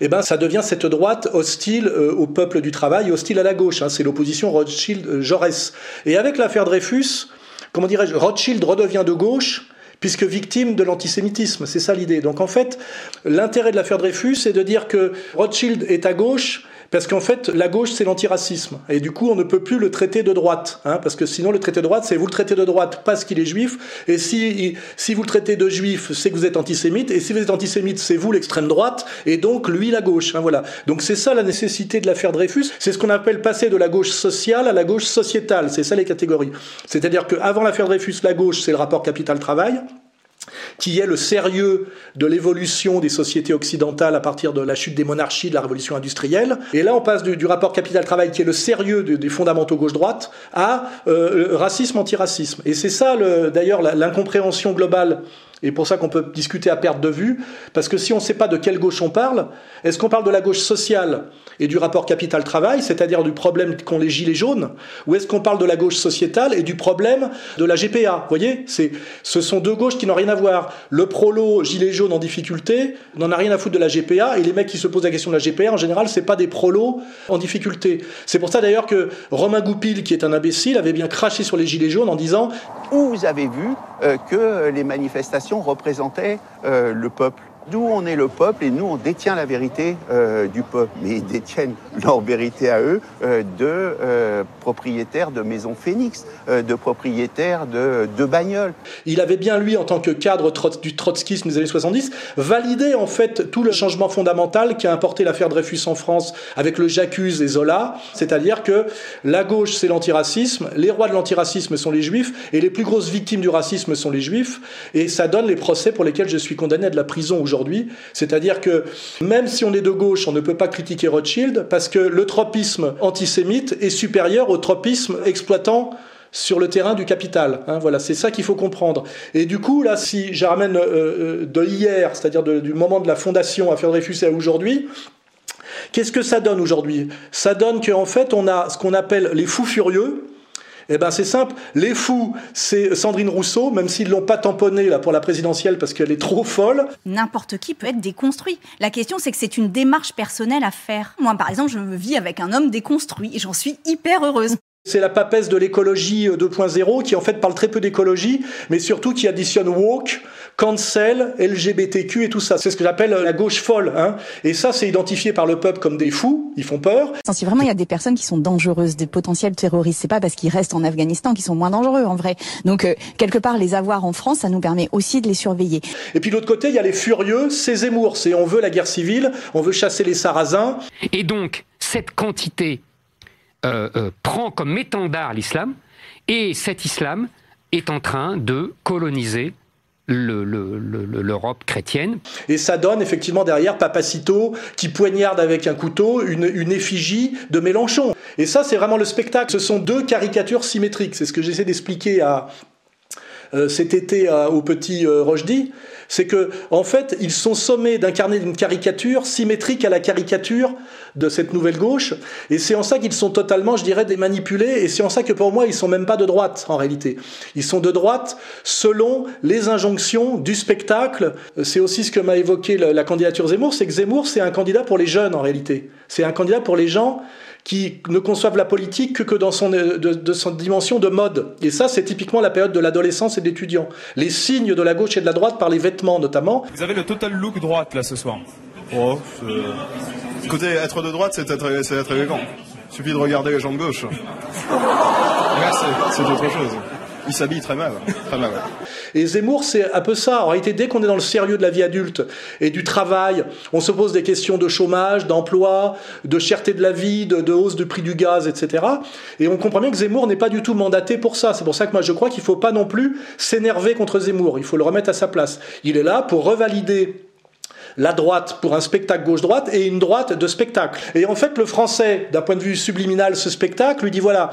eh ben, ça devient cette droite hostile euh, au peuple du travail, hostile à la gauche. Hein. C'est l'opposition Rothschild-Jaurès. Et avec l'affaire Dreyfus, comment dirais-je, Rothschild redevient de gauche puisque victime de l'antisémitisme. C'est ça l'idée. Donc en fait, l'intérêt de l'affaire Dreyfus, c'est de dire que Rothschild est à gauche, parce qu'en fait, la gauche, c'est l'antiracisme. Et du coup, on ne peut plus le traiter de droite. Hein, parce que sinon, le traité de droite, c'est vous le traitez de droite parce qu'il est juif. Et si, si vous le traitez de juif, c'est que vous êtes antisémite. Et si vous êtes antisémite, c'est vous l'extrême droite. Et donc, lui, la gauche. Hein, voilà. Donc, c'est ça la nécessité de l'affaire Dreyfus. C'est ce qu'on appelle passer de la gauche sociale à la gauche sociétale. C'est ça les catégories. C'est-à-dire qu'avant l'affaire Dreyfus, la gauche, c'est le rapport capital-travail qui est le sérieux de l'évolution des sociétés occidentales à partir de la chute des monarchies, de la révolution industrielle. Et là, on passe du, rapport capital-travail, qui est le sérieux de, des fondamentaux gauche-droite, à euh, racisme-antiracisme. Et c'est ça, d'ailleurs, l'incompréhension globale et pour ça qu'on peut discuter à perte de vue, parce que si on ne sait pas de quelle gauche on parle, est-ce qu'on parle de la gauche sociale et du rapport capital-travail, c'est-à-dire du problème qu'ont les gilets jaunes, ou est-ce qu'on parle de la gauche sociétale et du problème de la GPA Vous voyez, ce sont deux gauches qui n'ont rien à voir. Le prolo gilet jaune en difficulté n'en a rien à foutre de la GPA, et les mecs qui se posent la question de la GPA, en général, c'est pas des prolos en difficulté. C'est pour ça d'ailleurs que Romain Goupil, qui est un imbécile, avait bien craché sur les gilets jaunes en disant Où vous avez vu euh, que les manifestations représentaient euh, le peuple nous, on est le peuple et nous, on détient la vérité euh, du peuple. Mais ils détiennent leur vérité à eux euh, de euh, propriétaires de maisons Phoenix, euh, de propriétaires de, de bagnoles. Il avait bien, lui, en tant que cadre du trotskisme des années 70, validé en fait tout le changement fondamental qui a importé l'affaire Dreyfus en France avec le J'accuse et Zola. C'est-à-dire que la gauche, c'est l'antiracisme, les rois de l'antiracisme sont les juifs et les plus grosses victimes du racisme sont les juifs. Et ça donne les procès pour lesquels je suis condamné à de la prison aujourd'hui. C'est-à-dire que même si on est de gauche, on ne peut pas critiquer Rothschild parce que le tropisme antisémite est supérieur au tropisme exploitant sur le terrain du capital. Hein, voilà, c'est ça qu'il faut comprendre. Et du coup, là, si je ramène euh, de hier, c'est-à-dire du moment de la fondation à Dreyfus à aujourd'hui, qu'est-ce que ça donne aujourd'hui? Ça donne qu'en fait, on a ce qu'on appelle les fous furieux, eh ben c'est simple, les fous, c'est Sandrine Rousseau, même s'ils l'ont pas tamponnée là pour la présidentielle parce qu'elle est trop folle. N'importe qui peut être déconstruit. La question c'est que c'est une démarche personnelle à faire. Moi par exemple, je me vis avec un homme déconstruit et j'en suis hyper heureuse. C'est la papesse de l'écologie 2.0 qui en fait parle très peu d'écologie, mais surtout qui additionne woke, cancel, LGBTQ et tout ça. C'est ce que j'appelle la gauche folle. Hein. Et ça, c'est identifié par le peuple comme des fous, ils font peur. Si vraiment il y a des personnes qui sont dangereuses, des potentiels terroristes, c'est pas parce qu'ils restent en Afghanistan qu'ils sont moins dangereux en vrai. Donc euh, quelque part, les avoir en France, ça nous permet aussi de les surveiller. Et puis de l'autre côté, il y a les furieux, c'est Zemmour, c'est on veut la guerre civile, on veut chasser les sarrasins. Et donc, cette quantité euh, euh, prend comme étendard l'islam et cet islam est en train de coloniser l'Europe chrétienne. Et ça donne effectivement derrière Papacito qui poignarde avec un couteau une, une effigie de Mélenchon. Et ça, c'est vraiment le spectacle. Ce sont deux caricatures symétriques. C'est ce que j'essaie d'expliquer à, euh, cet été au petit euh, c'est que en fait ils sont sommés d'incarner une caricature symétrique à la caricature de cette nouvelle gauche, et c'est en ça qu'ils sont totalement, je dirais, démanipulés, et c'est en ça que pour moi ils sont même pas de droite en réalité. Ils sont de droite selon les injonctions du spectacle. C'est aussi ce que m'a évoqué la, la candidature Zemmour, c'est que Zemmour c'est un candidat pour les jeunes en réalité. C'est un candidat pour les gens qui ne conçoivent la politique que, dans son, de, de son dimension de mode. Et ça, c'est typiquement la période de l'adolescence et de l'étudiant. Les signes de la gauche et de la droite par les vêtements notamment. Vous avez le total look droite là ce soir. Oh, Écoutez, être de droite, c'est être, être élégant. Il suffit de regarder les jambes gauches. Merci. C'est autre chose. Il s'habille très mal. Très mal. Et Zemmour, c'est un peu ça. En réalité, dès qu'on est dans le sérieux de la vie adulte et du travail, on se pose des questions de chômage, d'emploi, de cherté de la vie, de, de, hausse du prix du gaz, etc. Et on comprend bien que Zemmour n'est pas du tout mandaté pour ça. C'est pour ça que moi je crois qu'il ne faut pas non plus s'énerver contre Zemmour. Il faut le remettre à sa place. Il est là pour revalider la droite pour un spectacle gauche-droite et une droite de spectacle. Et en fait, le français, d'un point de vue subliminal, ce spectacle lui dit voilà,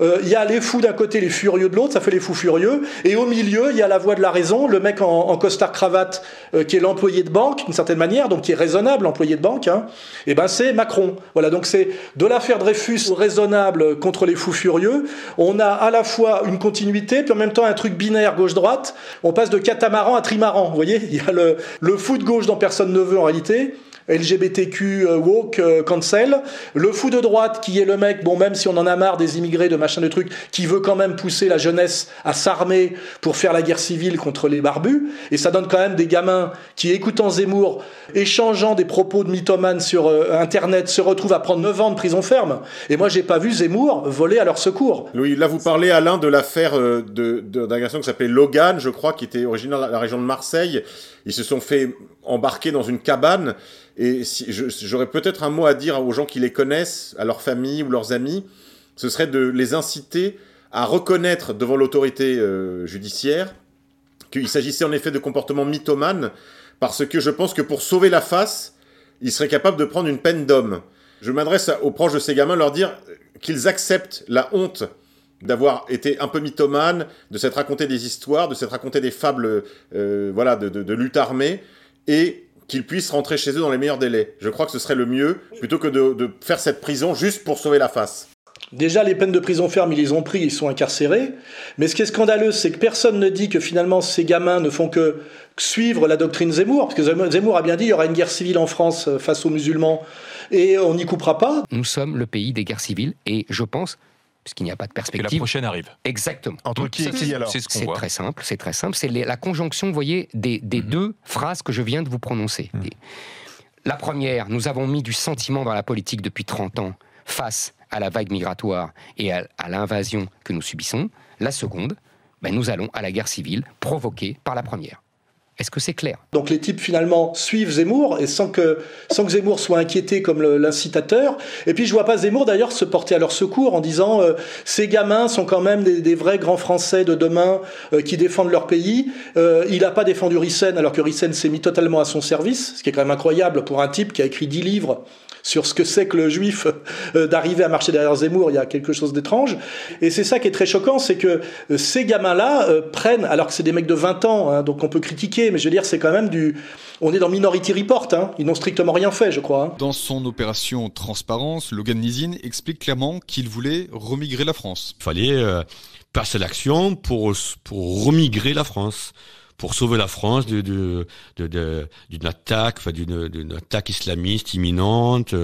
euh, il y a les fous d'un côté, les furieux de l'autre, ça fait les fous furieux, et au milieu, il y a la voix de la raison, le mec en, en costard cravate euh, qui est l'employé de banque, d'une certaine manière, donc qui est raisonnable, l'employé de banque, hein, et ben c'est Macron. Voilà, donc c'est de l'affaire Dreyfus raisonnable contre les fous furieux. On a à la fois une continuité, puis en même temps un truc binaire gauche-droite. On passe de catamaran à trimaran. Vous voyez, il y a le, le fou de gauche dans personne ne veut en réalité. LGBTQ euh, woke euh, cancel, le fou de droite qui est le mec, bon même si on en a marre des immigrés, de machin de trucs, qui veut quand même pousser la jeunesse à s'armer pour faire la guerre civile contre les barbus, et ça donne quand même des gamins qui écoutant Zemmour, échangeant des propos de mythomanes sur euh, internet, se retrouvent à prendre 9 ans de prison ferme. Et moi j'ai pas vu Zemmour voler à leur secours. Louis, là vous parlez Alain de l'affaire d'un garçon qui s'appelait Logan, je crois, qui était originaire de la région de Marseille. Ils se sont fait embarquer dans une cabane. Et j'aurais peut-être un mot à dire aux gens qui les connaissent, à leur famille ou leurs amis, ce serait de les inciter à reconnaître devant l'autorité euh, judiciaire qu'il s'agissait en effet de comportements mythomanes, parce que je pense que pour sauver la face, ils seraient capables de prendre une peine d'homme. Je m'adresse aux proches de ces gamins, leur dire qu'ils acceptent la honte d'avoir été un peu mythomane, de s'être raconté des histoires, de s'être raconté des fables euh, voilà, de, de, de lutte armée, et qu'ils puissent rentrer chez eux dans les meilleurs délais. Je crois que ce serait le mieux, plutôt que de, de faire cette prison juste pour sauver la face. Déjà, les peines de prison ferme, ils les ont pris, ils sont incarcérés. Mais ce qui est scandaleux, c'est que personne ne dit que finalement ces gamins ne font que suivre la doctrine Zemmour, parce que Zemmour a bien dit il y aura une guerre civile en France euh, face aux musulmans, et on n'y coupera pas. Nous sommes le pays des guerres civiles, et je pense puisqu'il n'y a pas de perspective. Et la prochaine arrive. Exactement. Entre qui et qui alors C'est ce très simple, c'est très simple. C'est la conjonction, vous voyez, des, des mmh. deux phrases que je viens de vous prononcer. Mmh. La première, nous avons mis du sentiment dans la politique depuis 30 ans face à la vague migratoire et à, à l'invasion que nous subissons. La seconde, ben, nous allons à la guerre civile provoquée par la première. Est-ce que c'est clair? Donc les types finalement suivent Zemmour et sans que, sans que Zemmour soit inquiété comme l'incitateur. Et puis je vois pas Zemmour d'ailleurs se porter à leur secours en disant euh, ces gamins sont quand même des, des, vrais grands Français de demain euh, qui défendent leur pays. Euh, il n'a pas défendu Rissen alors que Rissen s'est mis totalement à son service, ce qui est quand même incroyable pour un type qui a écrit dix livres sur ce que c'est que le juif euh, d'arriver à marcher derrière Zemmour, il y a quelque chose d'étrange. Et c'est ça qui est très choquant, c'est que euh, ces gamins-là euh, prennent, alors que c'est des mecs de 20 ans, hein, donc on peut critiquer, mais je veux dire, c'est quand même du... On est dans Minority Report, hein, ils n'ont strictement rien fait, je crois. Hein. Dans son opération Transparence, Logan Nizin explique clairement qu'il voulait remigrer la France. Il fallait euh, passer l'action pour, pour remigrer la France pour sauver la France d'une de, de, de, d'une attaque, enfin d'une attaque islamiste imminente.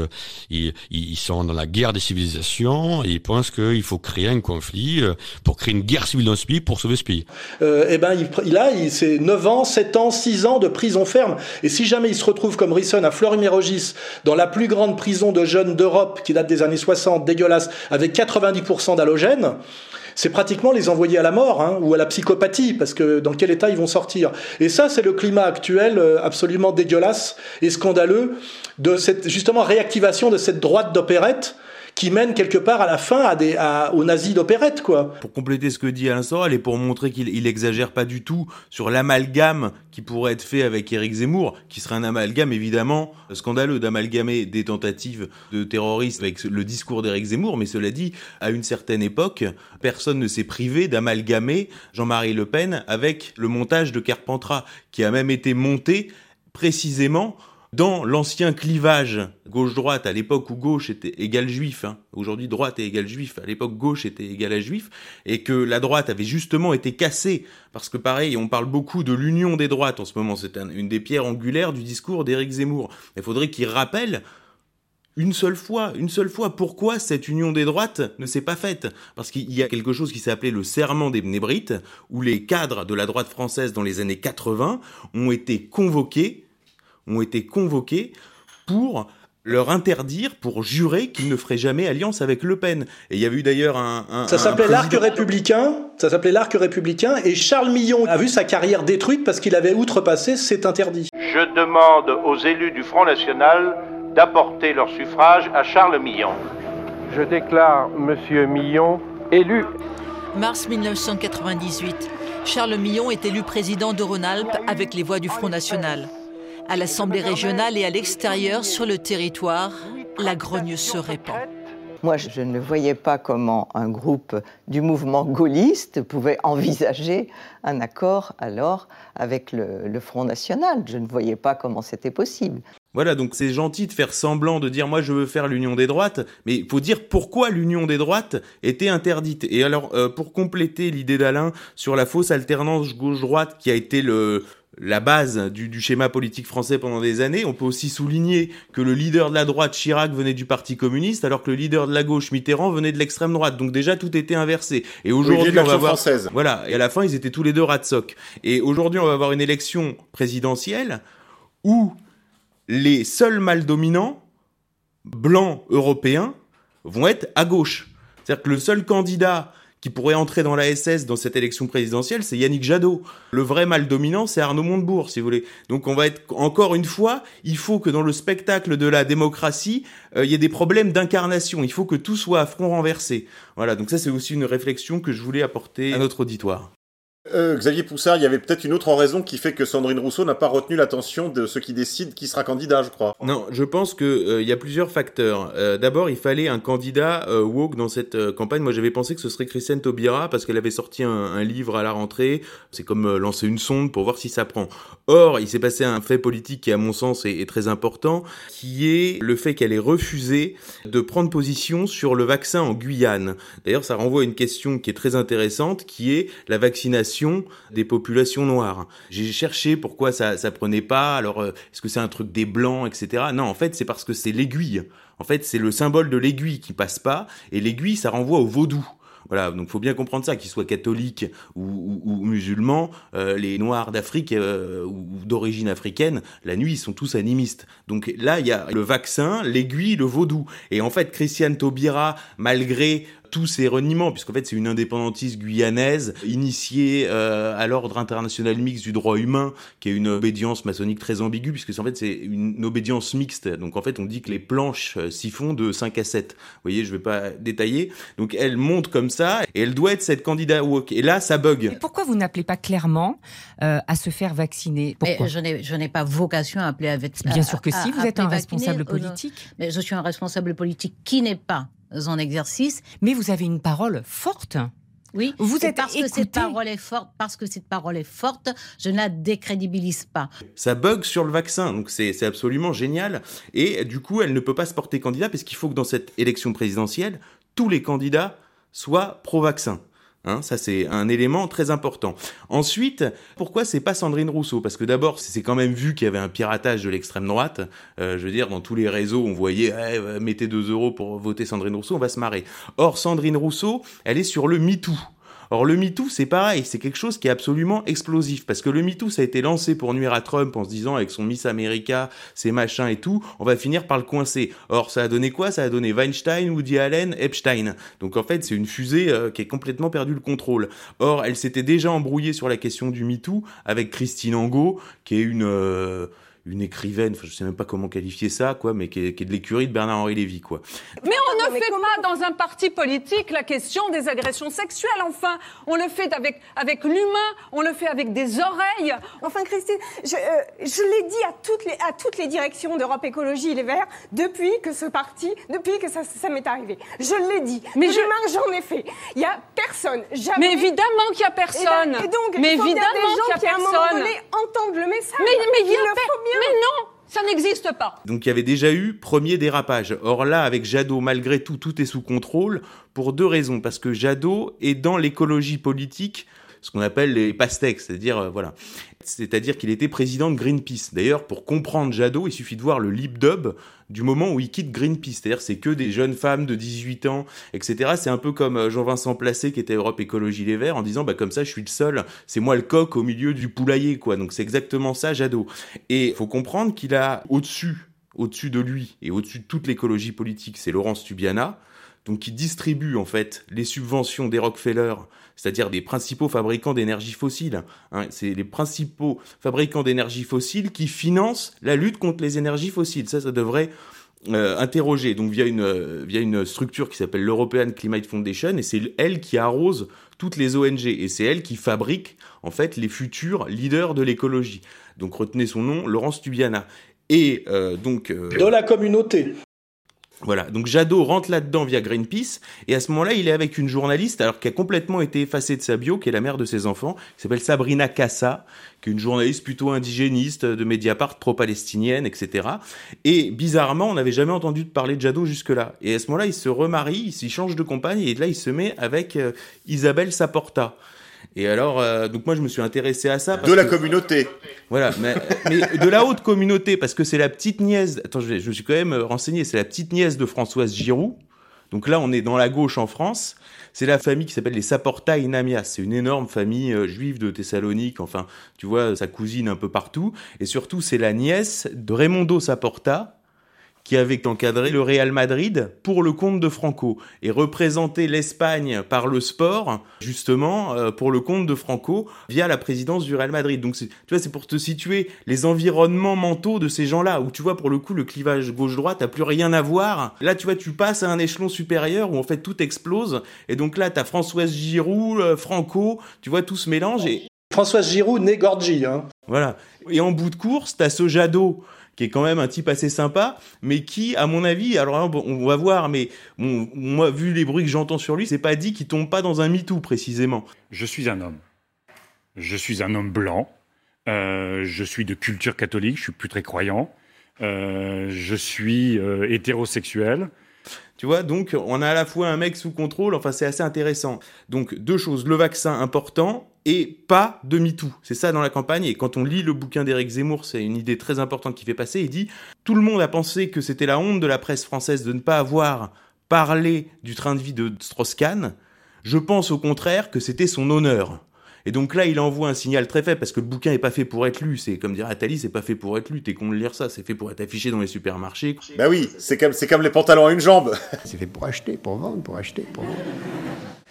Ils, ils, sont dans la guerre des civilisations et ils pensent qu'il faut créer un conflit euh, pour créer une guerre civile dans ce pays pour sauver ce pays. Euh, eh ben, il, il a, il, c'est 9 ans, 7 ans, 6 ans de prison ferme. Et si jamais il se retrouve comme Risson à Fleury-Mérogis, dans la plus grande prison de jeunes d'Europe qui date des années 60, dégueulasse, avec 90% d'halogène, c'est pratiquement les envoyer à la mort hein, ou à la psychopathie, parce que dans quel état ils vont sortir. Et ça, c'est le climat actuel euh, absolument dégueulasse et scandaleux de cette justement réactivation de cette droite d'opérette qui mène quelque part à la fin à des, aux nazis d'opérette, quoi. Pour compléter ce que dit Alain et pour montrer qu'il il exagère pas du tout sur l'amalgame qui pourrait être fait avec Éric Zemmour, qui serait un amalgame évidemment scandaleux d'amalgamer des tentatives de terrorisme avec le discours d'Éric Zemmour, mais cela dit, à une certaine époque, personne ne s'est privé d'amalgamer Jean-Marie Le Pen avec le montage de Carpentras, qui a même été monté précisément dans l'ancien clivage gauche-droite, à l'époque où gauche était égal juif, hein, aujourd'hui droite est égal juif, à l'époque gauche était égal à juif, et que la droite avait justement été cassée, parce que pareil, on parle beaucoup de l'union des droites en ce moment, c'est un, une des pierres angulaires du discours d'Éric Zemmour. Il faudrait qu'il rappelle une seule fois, une seule fois, pourquoi cette union des droites ne s'est pas faite Parce qu'il y a quelque chose qui s'appelait le serment des Bnébrites, où les cadres de la droite française dans les années 80 ont été convoqués ont été convoqués pour leur interdire pour jurer qu'ils ne feraient jamais alliance avec Le Pen. Et il y avait eu d'ailleurs un... un Ça s'appelait l'arc républicain. Ça s'appelait l'arc républicain. Et Charles Millon a vu sa carrière détruite parce qu'il avait outrepassé cet interdit. Je demande aux élus du Front National d'apporter leur suffrage à Charles Millon. Je déclare Monsieur Millon élu. Mars 1998. Charles Millon est élu président de Rhône-Alpes avec les voix du Front National. À l'Assemblée régionale et à l'extérieur, sur le territoire, la grogne se répand. Moi, je ne voyais pas comment un groupe du mouvement gaulliste pouvait envisager un accord alors avec le, le Front National. Je ne voyais pas comment c'était possible. Voilà, donc c'est gentil de faire semblant de dire moi je veux faire l'union des droites, mais il faut dire pourquoi l'union des droites était interdite. Et alors, euh, pour compléter l'idée d'Alain sur la fausse alternance gauche-droite qui a été le la base du, du schéma politique français pendant des années, on peut aussi souligner que le leader de la droite, Chirac, venait du Parti communiste, alors que le leader de la gauche, Mitterrand, venait de l'extrême droite. Donc déjà, tout était inversé. Et aujourd'hui, de on va l'Action voir... française. Voilà, et à la fin, ils étaient tous les deux ratsoc. Et aujourd'hui, on va avoir une élection présidentielle où les seuls mâles dominants, blancs européens, vont être à gauche. C'est-à-dire que le seul candidat qui pourrait entrer dans la SS dans cette élection présidentielle, c'est Yannick Jadot. Le vrai mâle dominant, c'est Arnaud Montebourg, si vous voulez. Donc on va être, encore une fois, il faut que dans le spectacle de la démocratie, euh, il y ait des problèmes d'incarnation. Il faut que tout soit à front renversé. Voilà, donc ça c'est aussi une réflexion que je voulais apporter à notre auditoire. Euh, Xavier Poussard, il y avait peut-être une autre raison qui fait que Sandrine Rousseau n'a pas retenu l'attention de ceux qui décident qui sera candidat, je crois. Non, je pense que euh, y a plusieurs facteurs. Euh, D'abord, il fallait un candidat woke dans cette campagne. Moi, j'avais pensé que ce serait Christiane Taubira parce qu'elle avait sorti un, livre à la rentrée. C'est comme lancer une sonde pour voir si ça prend. Or, il s'est passé un fait politique qui, à mon sens, est, est très important, qui est le fait qu'elle ait refusé de prendre position sur le vaccin en Guyane. D'ailleurs, ça renvoie à une question qui est très intéressante, qui est la vaccination des populations noires. J'ai cherché pourquoi ça ça prenait pas. Alors, euh, est-ce que c'est un truc des blancs, etc. Non, en fait, c'est parce que c'est l'aiguille. En fait, c'est le symbole de l'aiguille qui passe pas, et l'aiguille, ça renvoie au vaudou. Voilà, donc faut bien comprendre ça, qu'ils soient catholiques ou, musulmans, euh, les Noirs d'Afrique euh, ou d'origine africaine, la nuit ils sont tous animistes. Donc là il y a le vaccin, l'aiguille, le vaudou. Et en fait Christiane Taubira, malgré tous ces reniements, puisqu'en fait c'est une indépendantiste guyanaise initiée euh, à l'ordre international mixte du droit humain, qui est une obédience maçonnique très ambiguë, puisque en fait c'est une obédience mixte. Donc en fait on dit que les planches euh, s'y font de 5 à 7. Vous voyez, je vais pas détailler. Donc elle monte comme ça, et elle doit être cette candidate woke. Et là ça bug. Pourquoi vous n'appelez pas clairement euh, à se faire vacciner? Pourquoi? je n'ai, je n'ai pas vocation à appeler avec. Bien sûr que si, à- vous à êtes un responsable vacciner, euh, politique. Mais je suis un responsable politique qui n'est pas en exercice. Mais vous avez une parole forte. Oui, Vous êtes parce que cette parole est forte, parce que cette parole est forte, je ne la décrédibilise pas. ça bug sur le vaccin, donc c'est c'est absolument génial. Et du coup, elle ne peut pas se porter candidat parce qu'il faut que dans cette élection présidentielle, tous les candidats soient pro-vaccin. Hein, ça c'est un élément très important. Ensuite, pourquoi c'est pas Sandrine Rousseau? Parce que d'abord, c'est quand même vu qu'il y avait un piratage de l'extrême droite. Euh, je veux dire, dans tous les réseaux, on voyait eh, mettez 2 euros pour voter Sandrine Rousseau, on va se marrer. Or, Sandrine Rousseau, elle est sur le MeToo. Or, le MeToo, c'est pareil, c'est quelque chose qui est absolument explosif, parce que le MeToo, ça a été lancé pour nuire à Trump en se disant, avec son Miss America, ses machins et tout, on va finir par le coincer. Or, ça a donné quoi? Ça a donné Weinstein, Woody Allen, Epstein. Donc, en fait, c'est une fusée euh, qui a complètement perdu le contrôle. Or, elle s'était déjà embrouillée sur la question du MeToo avec Christine Angot, qui est une... euh, une écrivaine, enfin, je sais même pas comment qualifier ça, quoi, mais qui est, qui est de l'écurie de Bernard-Henri Lévy, quoi. Mais on ne fait pas dans un parti politique la question des agressions sexuelles, enfin. On le fait avec, avec l'humain, on le fait avec des oreilles. Enfin, Christine, je, euh, je l'ai dit à toutes, les, à toutes les directions d'Europe Écologie Les Verts depuis que ce parti, depuis que ça, ça m'est arrivé. Je l'ai dit. Mais je- je... j'en ai fait. Il y a personne, jamais. Mais évidemment qu'il y a personne. Et, ben- et donc, Mais il faut bien évidemment des gens qu'il y a qui, à un moment personne. donné, entendent le message. Mais, mais il y a Mais non, ça n'existe pas. Donc il y avait déjà eu premier dérapage. Or là, avec Jadot, malgré tout, tout est sous contrôle pour deux raisons. Parce que Jadot est dans l'écologie politique, ce qu'on appelle les pastèques, c'est-à-dire euh, voilà, c'est-à-dire qu'il était président de Greenpeace. D'ailleurs, pour comprendre Jadot, il suffit de voir le lip dub du moment où il quitte Greenpeace. C'est-à-dire, c'est que des jeunes femmes de 18 ans, etc. C'est un peu comme euh, Jean-Vincent Placé qui était Europe Écologie Les Verts en disant, bah comme ça, je suis le seul. C'est moi le coq au milieu du poulailler, quoi. Donc c'est exactement ça, Jadot. Et faut comprendre qu'il a au-dessus au-dessus de lui et au-dessus de toute l'écologie politique, c'est Laurence Tubiana, donc qui distribue en fait les subventions des Rockefeller, c'est-à-dire des principaux fabricants d'énergie fossile. Hein, c'est les principaux fabricants d'énergie fossile qui financent la lutte contre les énergies fossiles. Ça, ça devrait euh, interroger, donc via une, euh, via une structure qui s'appelle l'European Climate Foundation, et c'est elle qui arrose toutes les ONG, et c'est elle qui fabrique en fait les futurs leaders de l'écologie. Donc retenez son nom, Laurence Tubiana. Et euh, donc... de la communauté. Voilà, donc Jadot rentre là-dedans via Greenpeace, et à ce moment-là, il est avec une journaliste, alors qui a complètement été effacée de sa bio, qui est la mère de ses enfants, qui s'appelle Sabrina Cassa, qui est une journaliste plutôt indigéniste de Mediapart, pro-palestinienne, etc. Et bizarrement, on n'avait jamais entendu parler de Jadot jusque-là. Et à ce moment-là, il se remarie, il change de compagne, et là, il se met avec euh, Isabelle Saporta. Et alors, euh, donc moi, je me suis intéressé à ça. de la communauté. Voilà, mais, mais, de la haute communauté, parce que c'est la petite nièce. Attends, je, je me suis quand même renseigné. C'est la petite nièce de Françoise Giroud. Donc là, on est dans la gauche en France. C'est la famille qui s'appelle les Saporta Inamias. C'est une énorme famille euh, juive de Thessalonique. Enfin, tu vois, sa cousine un peu partout. Et surtout, c'est la nièce de Raimondo Saporta, qui avait encadré le Real Madrid pour le compte de Franco et représenté l'Espagne par le sport justement euh, pour le compte de Franco via la présidence du Real Madrid. Donc tu vois c'est pour te situer les environnements mentaux de ces gens-là où tu vois pour le coup le clivage gauche-droite a plus rien à voir. Là tu vois tu passes à un échelon supérieur où en fait tout explose et donc là tu as Françoise Giroud, euh, Franco, tu vois tout se mélange et Françoise Giroud né Gorgi hein. Voilà. Et en bout de course, t'as ce Jadot qui est quand même un type assez sympa, mais qui, à mon avis, alors on va voir, mais moi, vu les bruits que j'entends sur lui, c'est pas dit qu'il tombe pas dans un MeToo précisément. Je suis un homme. Je suis un homme blanc. Euh, je suis de culture catholique. Je suis plus très croyant. Euh, je suis euh, hétérosexuel. Tu vois, donc on a à la fois un mec sous contrôle, enfin c'est assez intéressant. Donc deux choses, le vaccin important et pas de MeToo. C'est ça dans la campagne, et quand on lit le bouquin d'Éric Zemmour, c'est une idée très importante qui fait passer, il dit « Tout le monde a pensé que c'était la honte de la presse française de ne pas avoir parlé du train de vie de Strauss-Kahn. Je pense au contraire que c'était son honneur. » Et donc là, il envoie un signal très faible parce que le bouquin est pas fait pour être lu. C'est comme dire Atali, c'est pas fait pour être lu. T'es con de lire ça. C'est fait pour être affiché dans les supermarchés. Bah oui, c'est comme, c'est comme les pantalons à une jambe. c'est fait pour acheter, pour vendre, pour acheter, pour vendre.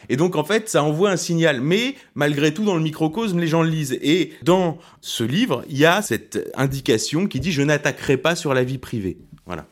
Et donc en fait, ça envoie un signal. Mais malgré tout, dans le microcosme, les gens le lisent. Et dans ce livre, il y a cette indication qui dit je n'attaquerai pas sur la vie privée. Voilà.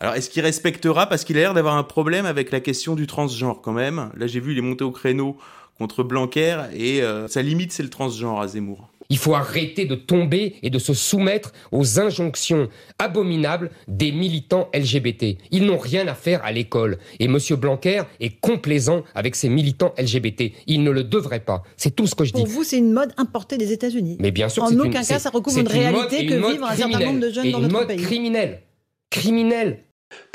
Alors, est-ce qu'il respectera? Parce qu'il a l'air d'avoir un problème avec la question du transgenre quand même. Là, j'ai vu, il est monté au créneau contre Blanquer et euh, sa limite c'est le transgenre à Zemmour. Il faut arrêter de tomber et de se soumettre aux injonctions abominables des militants LGBT. Ils n'ont rien à faire à l'école. Et M. Blanquer est complaisant avec ces militants LGBT. Il ne le devrait pas. C'est tout ce que je dis. Pour vous, c'est une mode importée des États-Unis. Mais bien sûr, en aucun cas, ça recouvre une, réalité que vivent un certain nombre de jeunes dans notre pays. Une mode criminelle. Criminelle.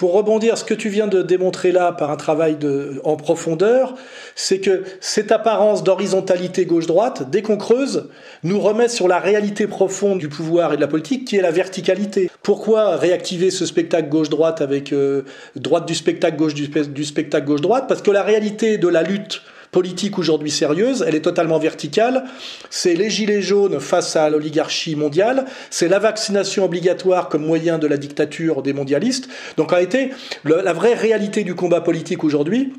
Pour rebondir, ce que tu viens de démontrer là par un travail en profondeur, c'est que cette apparence d'horizontalité gauche-droite, dès qu'on creuse, nous remet sur la réalité profonde du pouvoir et de la politique, qui est la verticalité. Pourquoi réactiver ce spectacle gauche-droite avec euh, droite du spectacle, gauche du spectacle gauche-droite? Parce que la réalité de la lutte politique aujourd'hui sérieuse, elle est totalement verticale. C'est les gilets jaunes face à l'oligarchie mondiale, c'est la vaccination obligatoire comme moyen de la dictature des mondialistes. Donc en réalité, la vraie réalité du combat politique aujourd'hui,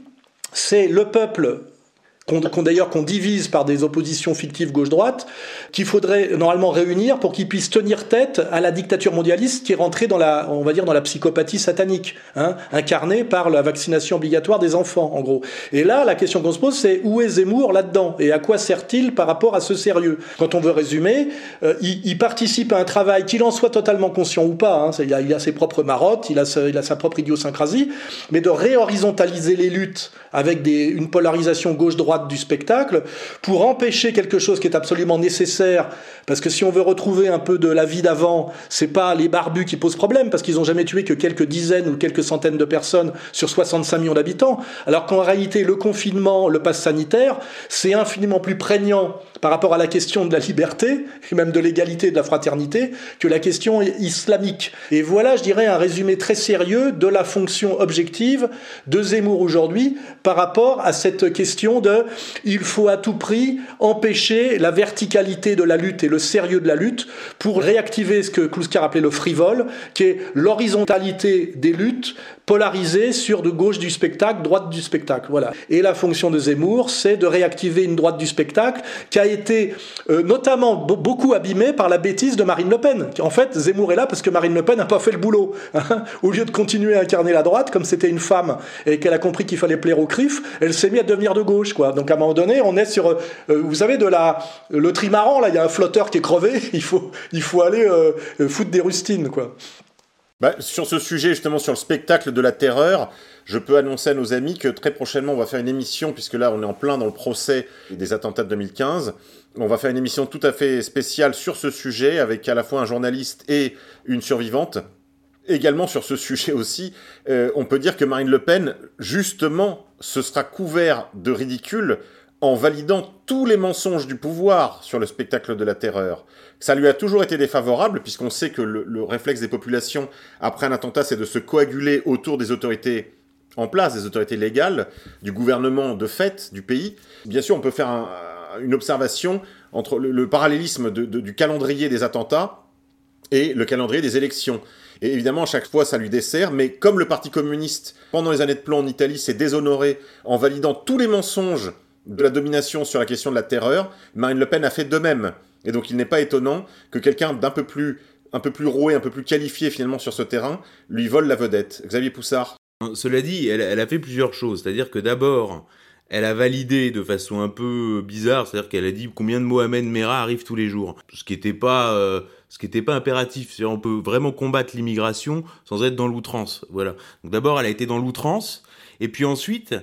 c'est le peuple qu'on d'ailleurs qu'on divise par des oppositions fictives gauche-droite, qu'il faudrait normalement réunir pour qu'ils puissent tenir tête à la dictature mondialiste qui est rentrée dans la, on va dire, dans la psychopathie satanique, hein, incarnée par la vaccination obligatoire des enfants, en gros. Et là, la question qu'on se pose, c'est où est Zemmour là-dedans et à quoi sert-il par rapport à ce sérieux? Quand on veut résumer, euh, il, participe à un travail, qu'il en soit totalement conscient ou pas, hein, il, a, il, a, ses propres marottes, il a, sa, il a sa propre idiosyncrasie, mais de réhorizontaliser les luttes avec des, une polarisation gauche-droite du spectacle pour empêcher quelque chose qui est absolument nécessaire parce que si on veut retrouver un peu de la vie d'avant, c'est pas les barbus qui posent problème parce qu'ils ont jamais tué que quelques dizaines ou quelques centaines de personnes sur 65 millions d'habitants alors qu'en réalité le confinement, le pass sanitaire, c'est infiniment plus prégnant par rapport à la question de la liberté et même de l'égalité de la fraternité que la question islamique. Et voilà, je dirais, un résumé très sérieux de la fonction objective de Zemmour aujourd'hui par rapport à cette question de il faut à tout prix empêcher la verticalité de la lutte et le sérieux de la lutte pour réactiver ce que Kluskar appelait le frivole, qui est l'horizontalité des luttes polarisées sur de gauche du spectacle, droite du spectacle. Voilà. Et la fonction de Zemmour, c'est de réactiver une droite du spectacle qui a été euh, notamment beaucoup abîmée par la bêtise de Marine Le Pen. En fait, Zemmour est là parce que Marine Le Pen n'a pas fait le boulot. Hein. Au lieu de continuer à incarner la droite, comme c'était une femme et qu'elle a compris qu'il fallait plaire au CRIF, elle s'est mise à devenir de gauche. Quoi. Donc à un moment donné, on est sur, euh, vous savez, de la, le trimaran, là, il y a un flotteur qui est crevé, il faut, il faut aller euh, foutre des rustines. Quoi. Bah, sur ce sujet, justement, sur le spectacle de la terreur, je peux annoncer à nos amis que très prochainement, on va faire une émission, puisque là, on est en plein dans le procès des attentats de 2015. On va faire une émission tout à fait spéciale sur ce sujet, avec à la fois un journaliste et une survivante. Également sur ce sujet aussi, euh, on peut dire que Marine Le Pen, justement, se sera couvert de ridicule en validant tous les mensonges du pouvoir sur le spectacle de la terreur. Ça lui a toujours été défavorable, puisqu'on sait que le, réflexe des populations après un attentat, c'est de se coaguler autour des autorités en place, des autorités légales, du gouvernement de fait du pays. Bien sûr, on peut faire une observation entre le, parallélisme du calendrier des attentats et le calendrier des élections. Et évidemment, à chaque fois, ça lui dessert, mais comme le Parti communiste, pendant les années de plan en Italie, s'est déshonoré en validant tous les mensonges de la domination sur la question de la terreur, Marine Le Pen a fait de même. Et donc il n'est pas étonnant que quelqu'un d'un peu plus un peu plus roué, un peu plus qualifié finalement sur ce terrain, lui vole la vedette. Xavier Poussard. Cela dit, elle, a fait plusieurs choses. C'est-à-dire que d'abord, elle a validé de façon un peu bizarre, c'est-à-dire qu'elle a dit combien de Mohamed Merah arrivent tous les jours, ce qui n'était pas, euh, pas impératif. On peut vraiment combattre l'immigration sans être dans l'outrance. Voilà. D'abord, elle a été dans l'outrance, et puis ensuite,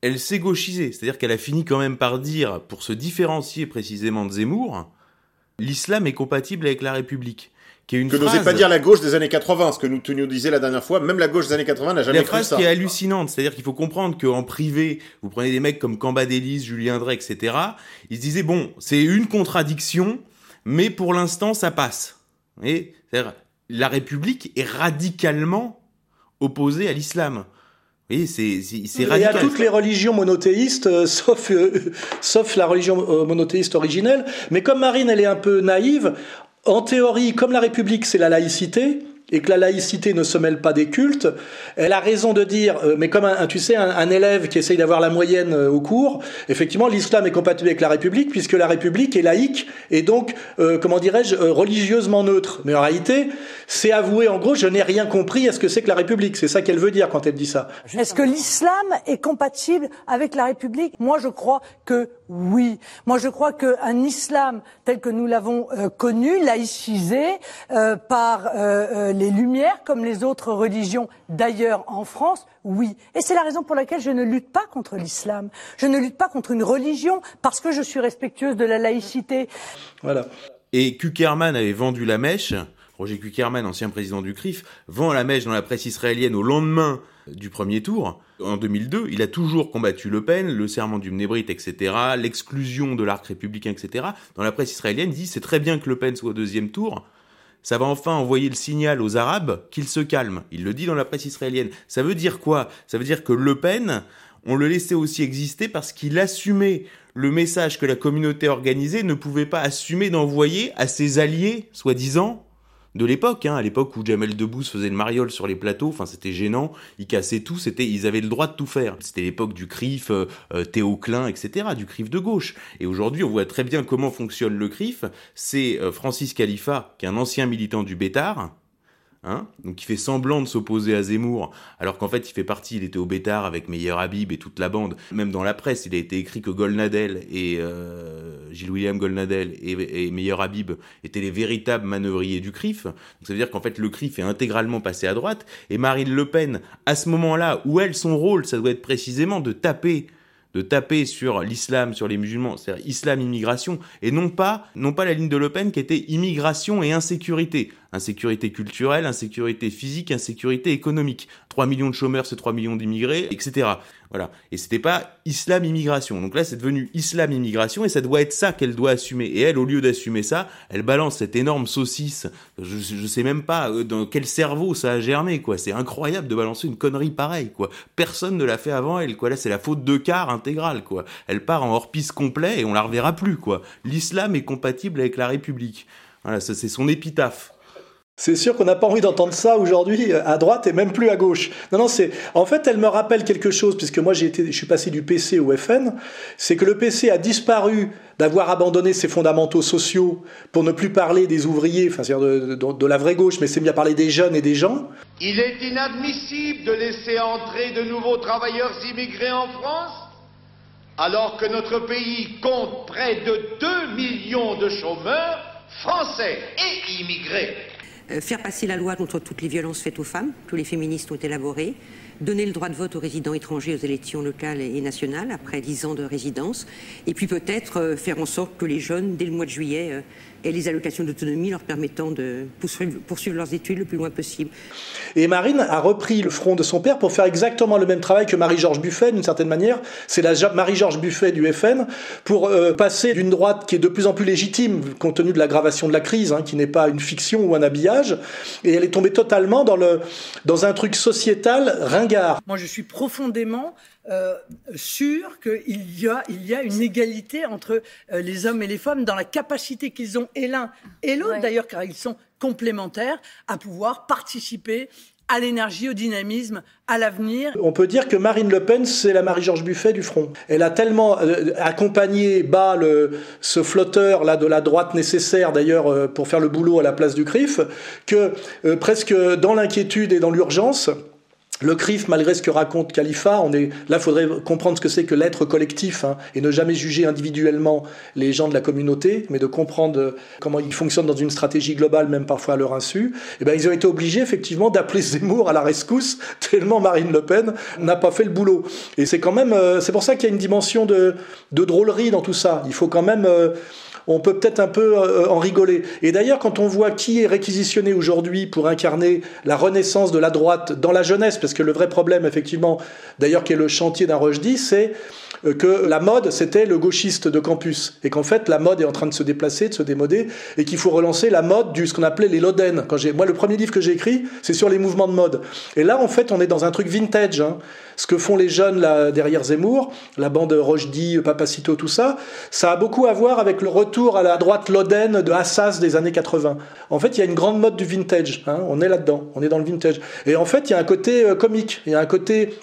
elle s'est gauchisée, c'est-à-dire qu'elle a fini quand même par dire, pour se différencier précisément de Zemmour, l'islam est compatible avec la République. Qui est une que n'osait pas dire la gauche des années 80, ce que nous, tu nous disais la dernière fois, même la gauche des années 80 n'a jamais la phrase ça. qui est hallucinante, c'est-à-dire qu'il faut comprendre qu'en privé, vous prenez des mecs comme Cambadélis, Julien Drey, etc., ils se disaient, bon, c'est une contradiction, mais pour l'instant, ça passe. Et, c'est-à-dire, la République est radicalement opposée à l'islam. Oui, c'est radical. Il y a toutes les religions monothéistes, euh, sauf, euh, sauf la religion euh, monothéiste originelle. Mais comme Marine, elle est un peu naïve, en théorie, comme la République, c'est la laïcité, et que la laïcité ne se mêle pas des cultes, elle a raison de dire, euh, mais comme un, tu sais, un, élève qui essaye d'avoir la moyenne euh, au cours, effectivement, l'islam est compatible avec la République, puisque la République est laïque et donc, euh, comment dirais-je, religieusement neutre. Mais en réalité, c'est avouer, en gros, je n'ai rien compris à ce que c'est que la République. C'est ça qu'elle veut dire quand elle dit ça. Est-ce que l'islam est compatible avec la République? Moi, je crois que oui. Moi, je crois qu'un islam tel que nous l'avons connu, laïcisé par les Lumières, comme les autres religions d'ailleurs en France, oui. Et c'est la raison pour laquelle je ne lutte pas contre l'islam. Je ne lutte pas contre une religion parce que je suis respectueuse de la laïcité. Voilà. Et Kuckerman avait vendu la mèche. Roger Kuckerman, ancien président du CRIF, vend la mèche dans la presse israélienne au lendemain du premier tour. En 2002, il a toujours combattu Le Pen, le serment du Mnébrit, etc., l'exclusion de l'arc républicain, etc. Dans la presse israélienne, il dit c'est très bien que Le Pen soit au deuxième tour, ça va enfin envoyer le signal aux Arabes qu'ils se calment. Il le dit dans la presse israélienne. Ça veut dire quoi? Ça veut dire que Le Pen, on le laissait aussi exister parce qu'il assumait le message que la communauté organisée ne pouvait pas assumer d'envoyer à ses alliés, soi-disant, de l'époque, hein, à l'époque où Jamel Debbouze faisait le mariole sur les plateaux, enfin c'était gênant, ils cassaient tout, c'était, ils avaient le droit de tout faire. C'était l'époque du CRIF, euh, euh, Théo Klein, etc., du CRIF de gauche. Et aujourd'hui, on voit très bien comment fonctionne le CRIF. C'est euh, Francis Khalifa, qui est un ancien militant du Bétard, Hein donc il fait semblant de s'opposer à Zemmour, alors qu'en fait il fait partie, il était au Bétard avec Meyer Habib et toute la bande. Même dans la presse, il a été écrit que Golnadel et euh, Gilles William Golnadel et, et Meyer Habib étaient les véritables manœuvriers du CRIF. Donc ça veut dire qu'en fait le CRIF est intégralement passé à droite. Et Marine Le Pen, à ce moment-là, où elle, son rôle, ça doit être précisément de taper de taper sur l'islam, sur les musulmans, c'est-à-dire islam, immigration, et non pas, non pas la ligne de Le Pen qui était immigration et insécurité. Insécurité culturelle, insécurité physique, insécurité économique. 3 millions de chômeurs, c'est 3 millions d'immigrés, etc. Voilà. Et c'était pas islam immigration. Donc là, c'est devenu islam immigration et ça doit être ça qu'elle doit assumer. Et elle, au lieu d'assumer ça, elle balance cette énorme saucisse. Je, je sais même pas euh, dans quel cerveau ça a germé, quoi. C'est incroyable de balancer une connerie pareille, quoi. Personne ne l'a fait avant elle, quoi. Là, c'est la faute de quart intégrale, quoi. Elle part en hors-piste complet et on la reverra plus, quoi. L'islam est compatible avec la République. Voilà, ça, c'est son épitaphe. C'est sûr qu'on n'a pas envie d'entendre ça aujourd'hui à droite et même plus à gauche. Non, non, c'est. En fait, elle me rappelle quelque chose puisque moi été, je suis passé du PC au FN. C'est que le PC a disparu d'avoir abandonné ses fondamentaux sociaux pour ne plus parler des ouvriers, enfin c'est-à-dire de, de, de, la vraie gauche, mais c'est bien parler des jeunes et des gens. Il est inadmissible de laisser entrer de nouveaux travailleurs immigrés en France, alors que notre pays compte près de 2 millions de chômeurs français et immigrés. Euh, faire passer la loi contre toutes les violences faites aux femmes, tous les féministes ont élaboré, donner le droit de vote aux résidents étrangers aux élections locales et nationales après dix ans de résidence, et puis peut-être euh, faire en sorte que les jeunes, dès le mois de juillet, aient les allocations d'autonomie leur permettant de poursuivre, poursuivre, leurs études le plus loin possible. Et Marine a repris le front de son père pour faire exactement le même travail que Marie-Georges Buffet, d'une certaine manière. C'est la Marie-Georges Buffet du FN, pour euh, passer d'une droite qui est de plus en plus légitime, compte tenu de l'aggravation de la crise, hein, qui n'est pas une fiction ou un habillage, et elle est tombée totalement dans, le, dans un truc sociétal ringard. Moi, je suis profondément euh, sûr qu'il y a, il y a une égalité entre euh, les hommes et les femmes dans la capacité qu'ils ont, et l'un et l'autre ouais. d'ailleurs, car ils sont complémentaires, à pouvoir participer à l'énergie, au dynamisme, à l'avenir. On peut dire que Marine Le Pen, c'est la Marie-Georges Buffet du front. Elle a tellement euh, accompagné bas le, ce flotteur là de la droite nécessaire d'ailleurs euh, pour faire le boulot à la place du CRIF, que euh, presque dans l'inquiétude et dans l'urgence, le CRIF, malgré ce que raconte Khalifa, on est là, il faudrait comprendre ce que c'est que l'être collectif hein, et ne jamais juger individuellement les gens de la communauté, mais de comprendre comment ils fonctionnent dans une stratégie globale, même parfois à leur insu. Et ben, ils ont été obligés effectivement d'appeler Zemmour à la rescousse tellement Marine Le Pen n'a pas fait le boulot. Et c'est quand même, euh, c'est pour ça qu'il y a une dimension de, de drôlerie dans tout ça. Il faut quand même euh, on peut peut-être un peu euh, en rigoler. Et d'ailleurs, quand on voit qui est réquisitionné aujourd'hui pour incarner la renaissance de la droite dans la jeunesse, parce que le vrai problème, effectivement, d'ailleurs, qui est le chantier d'un Rochdy, c'est que la mode, c'était le gauchiste de campus. Et qu'en fait, la mode est en train de se déplacer, de se démoder, et qu'il faut relancer la mode du ce qu'on appelait les Loden. Quand j'ai, moi, le premier livre que j'ai écrit, c'est sur les mouvements de mode. Et là, en fait, on est dans un truc vintage. Hein. Ce que font les jeunes là, derrière Zemmour, la bande Rochdy, Papacito, tout ça, ça a beaucoup à voir avec le retour à la droite Loden de Assas des années 80. En fait, il y a une grande mode du vintage. Hein. On est là-dedans, on est dans le vintage. Et en fait, il y a un côté euh, comique, il y a un côté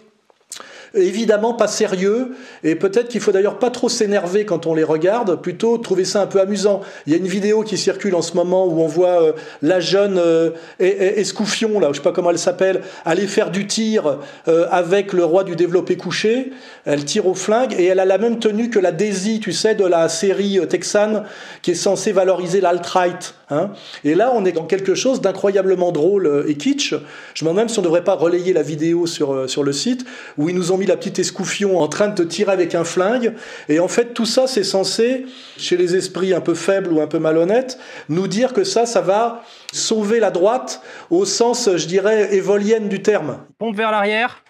évidemment pas sérieux, et peut-être qu'il faut d'ailleurs pas trop s'énerver quand on les regarde, plutôt trouver ça un peu amusant. Il y a une vidéo qui circule en ce moment où on voit euh, la jeune euh, Escouffion, là, je sais pas comment elle s'appelle, aller faire du tir euh, avec le roi du développé couché. Elle tire au flingue et elle a la même tenue que la Daisy, tu sais, de la série texane qui est censée valoriser l'alt-right. Hein. Et là, on est dans quelque chose d'incroyablement drôle et kitsch. Je me demande même si on ne devrait pas relayer la vidéo sur, sur le site, où ils nous ont mis la petite escouffion en train de te tirer avec un flingue. Et en fait, tout ça, c'est censé, chez les esprits un peu faibles ou un peu malhonnêtes, nous dire que ça, ça va sauver la droite au sens, je dirais, évolienne du terme. Pompe vers l'arrière.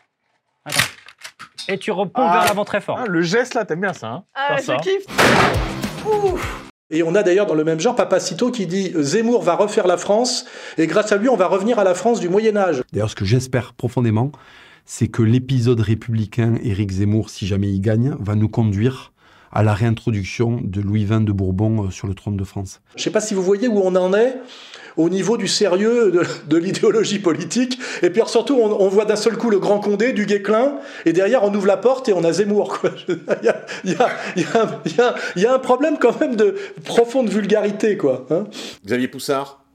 Et tu repompes ah, vers l'avant très fort. Ah, le geste là, t'aimes bien ça. Hein ah, je ça. kiffe. Ouf. Et on a d'ailleurs dans le même genre Papacito qui dit Zemmour va refaire la France et grâce à lui on va revenir à la France du Moyen Âge. D'ailleurs ce que j'espère profondément, c'est que l'épisode républicain Éric Zemmour, si jamais il gagne, va nous conduire à la réintroduction de Louis XX de Bourbon sur le trône de France. Je ne sais pas si vous voyez où on en est au niveau du sérieux de, de l'idéologie politique. Et puis surtout, on, on voit d'un seul coup le Grand Condé, du Guesclin, et derrière, on ouvre la porte et on a Zemmour. Quoi. Il, y a, il, y a, il, y a, il, y a, il y a un problème quand même de profonde vulgarité. Quoi, hein Xavier Poussard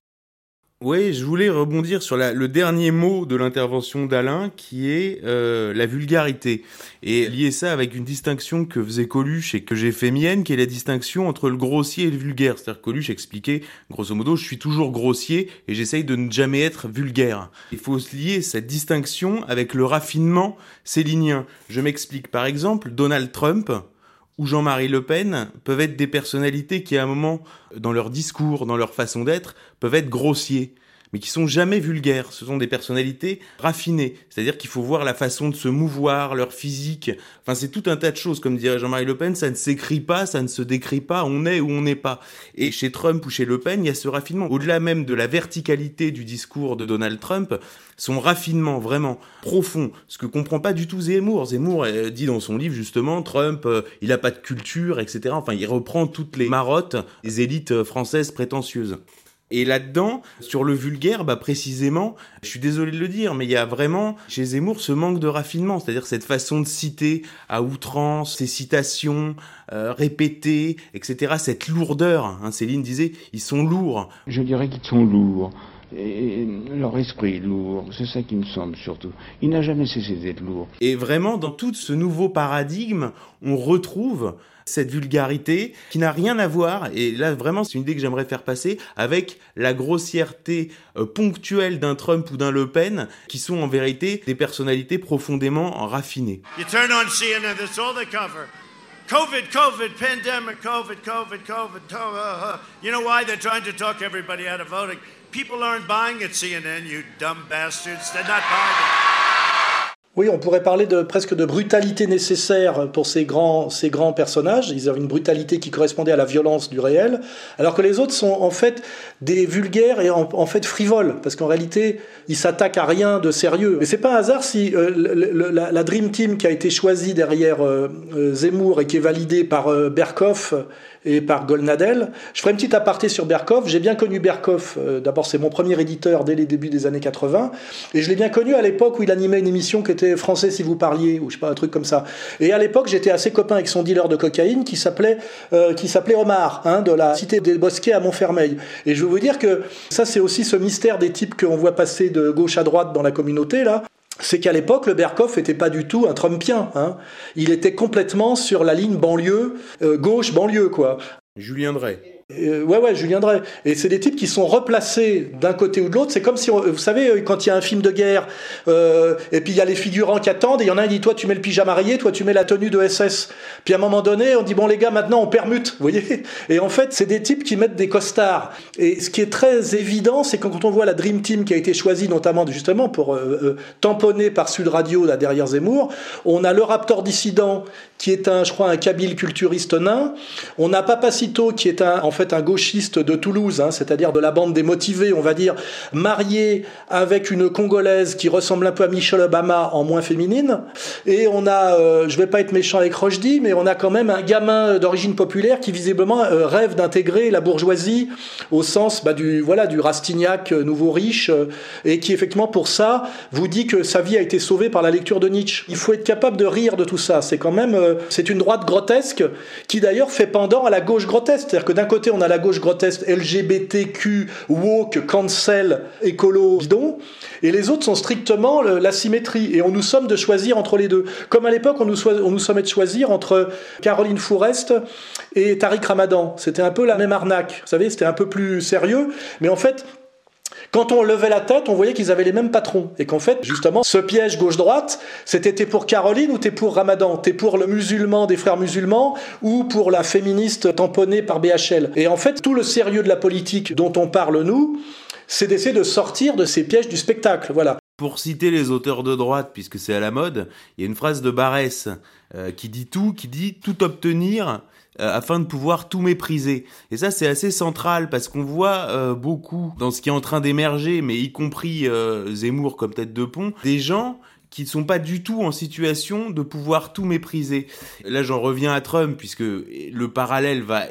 oui, je voulais rebondir sur la, le dernier mot de l'intervention d'Alain, qui est euh, la vulgarité, et lier ça avec une distinction que faisait Coluche et que j'ai fait mienne, qui est la distinction entre le grossier et le vulgaire. C'est-à-dire Coluche expliquait, grosso modo, je suis toujours grossier et j'essaye de ne jamais être vulgaire. Il faut lier cette distinction avec le raffinement célinien. Je m'explique. Par exemple, Donald Trump, ou Jean-Marie Le Pen peuvent être des personnalités qui, à un moment, dans leur discours, dans leur façon d'être, peuvent être grossiers. Mais qui sont jamais vulgaires. Ce sont des personnalités raffinées. C'est-à-dire qu'il faut voir la façon de se mouvoir, leur physique. Enfin, c'est tout un tas de choses. Comme dirait Jean-Marie Le Pen, ça ne s'écrit pas, ça ne se décrit pas, on est ou on n'est pas. Et chez Trump ou chez Le Pen, il y a ce raffinement. Au-delà même de la verticalité du discours de Donald Trump, son raffinement vraiment profond, ce que comprend pas du tout Zemmour. Zemmour euh, dit dans son livre justement, Trump, euh, il a pas de culture, etc. Enfin, il reprend toutes les marottes des élites euh, françaises prétentieuses. Et là-dedans, sur le vulgaire, bah précisément, je suis désolé de le dire, mais il y a vraiment chez Zemmour ce manque de raffinement, c'est-à-dire cette façon de citer à outrance, ces citations euh, répétées, etc. Cette lourdeur. Hein, Céline disait, ils sont lourds. Je dirais qu'ils sont lourds. Et leur esprit est lourd, c'est ça qui me semble surtout. Il n'a jamais cessé d'être lourd. Et vraiment, dans tout ce nouveau paradigme, on retrouve cette vulgarité qui n'a rien à voir, et là vraiment c'est une idée que j'aimerais faire passer, avec la grossièreté euh, ponctuelle d'un Trump ou d'un Le Pen, qui sont en vérité des personnalités profondément raffinées. You turn on CNN, that's all they cover. COVID, COVID, pandemic, COVID, COVID, COVID. Uh, uh. You know why? They're trying to talk everybody out of voting? People aren't buying at CNN, you dumb bastards. They're not buying it. Oui, on pourrait parler de presque de brutalité nécessaire pour ces grands, ces grands personnages. Ils avaient une brutalité qui correspondait à la violence du réel, alors que les autres sont en fait des vulgaires et en, fait frivoles, parce qu'en réalité, ils s'attaquent à rien de sérieux. Et c'est pas un hasard si euh, la, Dream Team qui a été choisie derrière euh, Zemmour et qui est validée par euh, Berkoff et par Golnadel. Je ferai une petite aparté sur Berkoff. J'ai bien connu Berkoff. Euh, D'abord, c'est mon premier éditeur dès les débuts des années 80. Et je l'ai bien connu à l'époque où il animait une émission qui était Français si vous parliez, ou je sais pas, un truc comme ça. Et à l'époque, j'étais assez copain avec son dealer de cocaïne qui s'appelait euh, qui s'appelait Omar, hein, de la cité des Bosquets à Montfermeil. Et je veux vous dire que ça, c'est aussi ce mystère des types qu'on voit passer de gauche à droite dans la communauté, là c'est qu'à l'époque, le Berkoff n'était pas du tout un Trumpien. Hein. Il était complètement sur la ligne banlieue, euh, gauche-banlieue, quoi. Julien Drey. Euh, ouais, ouais, Julien Drey. Et c'est des types qui sont replacés d'un côté ou de l'autre. C'est comme si, on, vous savez, quand il y a un film de guerre, euh, et puis il y a les figurants qui attendent, et il y en a un qui dit, toi tu mets le pyjama rayé, toi tu mets la tenue de SS. Puis à un moment donné, on dit, bon les gars, maintenant on permute, vous voyez Et en fait, c'est des types qui mettent des costards. Et ce qui est très évident, c'est quand on voit la Dream Team qui a été choisie notamment justement pour euh, euh, tamponner par Sud Radio, là derrière Zemmour, on a le Raptor dissident, qui est un, je crois, un kabyle culturiste nain. On a Papacito, qui est un, en fait un gauchiste de Toulouse, hein, c'est-à-dire de la bande des motivés, on va dire, marié avec une Congolaise qui ressemble un peu à Michelle Obama en moins féminine. Et on a, euh, je vais pas être méchant avec Rochdy, mais on a quand même un gamin d'origine populaire qui visiblement euh, rêve d'intégrer la bourgeoisie au sens bah, du, voilà, du Rastignac euh, nouveau riche, euh, et qui effectivement pour ça vous dit que sa vie a été sauvée par la lecture de Nietzsche. Il faut être capable de rire de tout ça. C'est quand même, c'est une droite grotesque qui d'ailleurs fait pendant à la gauche grotesque. C'est-à-dire que d'un côté on a la gauche grotesque LGBTQ, woke, cancel, écolo, bidon, et les autres sont strictement la symétrie. Et on nous sommes de choisir entre les deux. Comme à l'époque, on nous, on nous sommait de choisir entre Caroline Fourest et Tariq Ramadan. C'était un peu la même arnaque. Vous savez, c'était un peu plus sérieux. Mais en fait, quand on levait la tête, on voyait qu'ils avaient les mêmes patrons. Et qu'en fait, justement, ce piège gauche-droite, c'était t'es pour Caroline ou t'es pour Ramadan? T'es pour le musulman des frères musulmans ou pour la féministe tamponnée par BHL Et en fait, tout le sérieux de la politique dont on parle, nous, c'est d'essayer de sortir de ces pièges du spectacle. Voilà. Pour citer les auteurs de droite, puisque c'est à la mode, il y a une phrase de Barès euh, qui dit tout, qui dit tout obtenir euh, afin de pouvoir tout mépriser. Et ça, c'est assez central parce qu'on voit euh, beaucoup dans ce qui est en train d'émerger, mais y compris euh, Zemmour comme tête de pont, des gens qui ne sont pas du tout en situation de pouvoir tout mépriser. Là, j'en reviens à Trump, puisque le parallèle va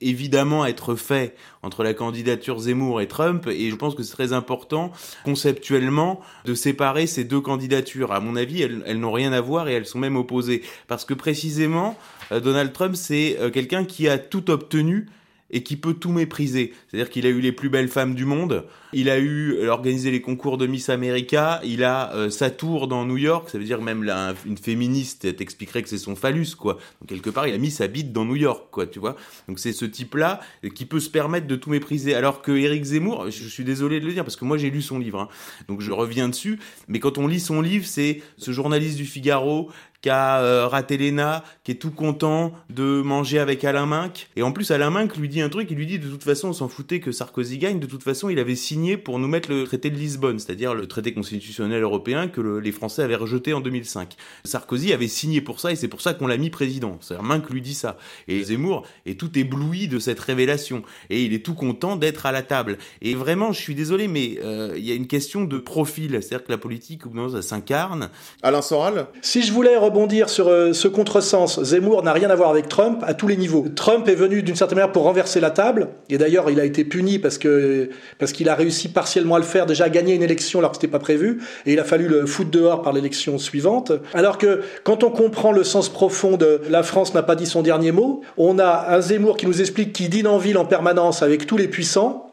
évidemment être fait entre la candidature Zemmour et Trump, et je pense que c'est très important, conceptuellement, de séparer ces deux candidatures. À mon avis, elles, elles n'ont rien à voir et elles sont même opposées. Parce que précisément, Donald Trump, c'est quelqu'un qui a tout obtenu et qui peut tout mépriser. C'est-à-dire qu'il a eu les plus belles femmes du monde, il a eu organisé les concours de Miss America, il a euh, sa tour dans New York, ça veut dire même là, une féministe t'expliquerait que c'est son phallus, quoi. Donc quelque part, il a mis sa bite dans New York, quoi, tu vois. Donc c'est ce type-là qui peut se permettre de tout mépriser. Alors que Eric Zemmour, je suis désolé de le dire parce que moi j'ai lu son livre, hein, donc je reviens dessus, mais quand on lit son livre, c'est ce journaliste du Figaro qui a euh, raté l'ENA, qui est tout content de manger avec Alain Minck. Et en plus, Alain Minck lui dit un truc, il lui dit de toute façon, on s'en foutait que Sarkozy gagne, de toute façon, il avait signé pour nous mettre le traité de Lisbonne, c'est-à-dire le traité constitutionnel européen que le- les Français avaient rejeté en 2005. Sarkozy avait signé pour ça et c'est pour ça qu'on l'a mis président. C'est-à-dire Minck lui dit ça. Et Zemmour est tout ébloui de cette révélation. Et il est tout content d'être à la table. Et vraiment, je suis désolé, mais euh, il y a une question de profil. C'est-à-dire que la politique, au bout d'un moment, ça s'incarne. Alain Soral? Si je voulais rebondir sur euh, ce contresens, Zemmour n'a rien à voir avec Trump à tous les niveaux. Trump est venu d'une certaine manière pour renverser la table, et d'ailleurs il a été puni parce que parce qu'il a réussi partiellement à le faire, déjà à gagner une élection alors que c'était pas prévu, et il a fallu le foutre dehors par l'élection suivante. Alors que quand on comprend le sens profond de la France n'a pas dit son dernier mot, on a un Zemmour qui nous explique qu'il dîne en ville en permanence avec tous les puissants,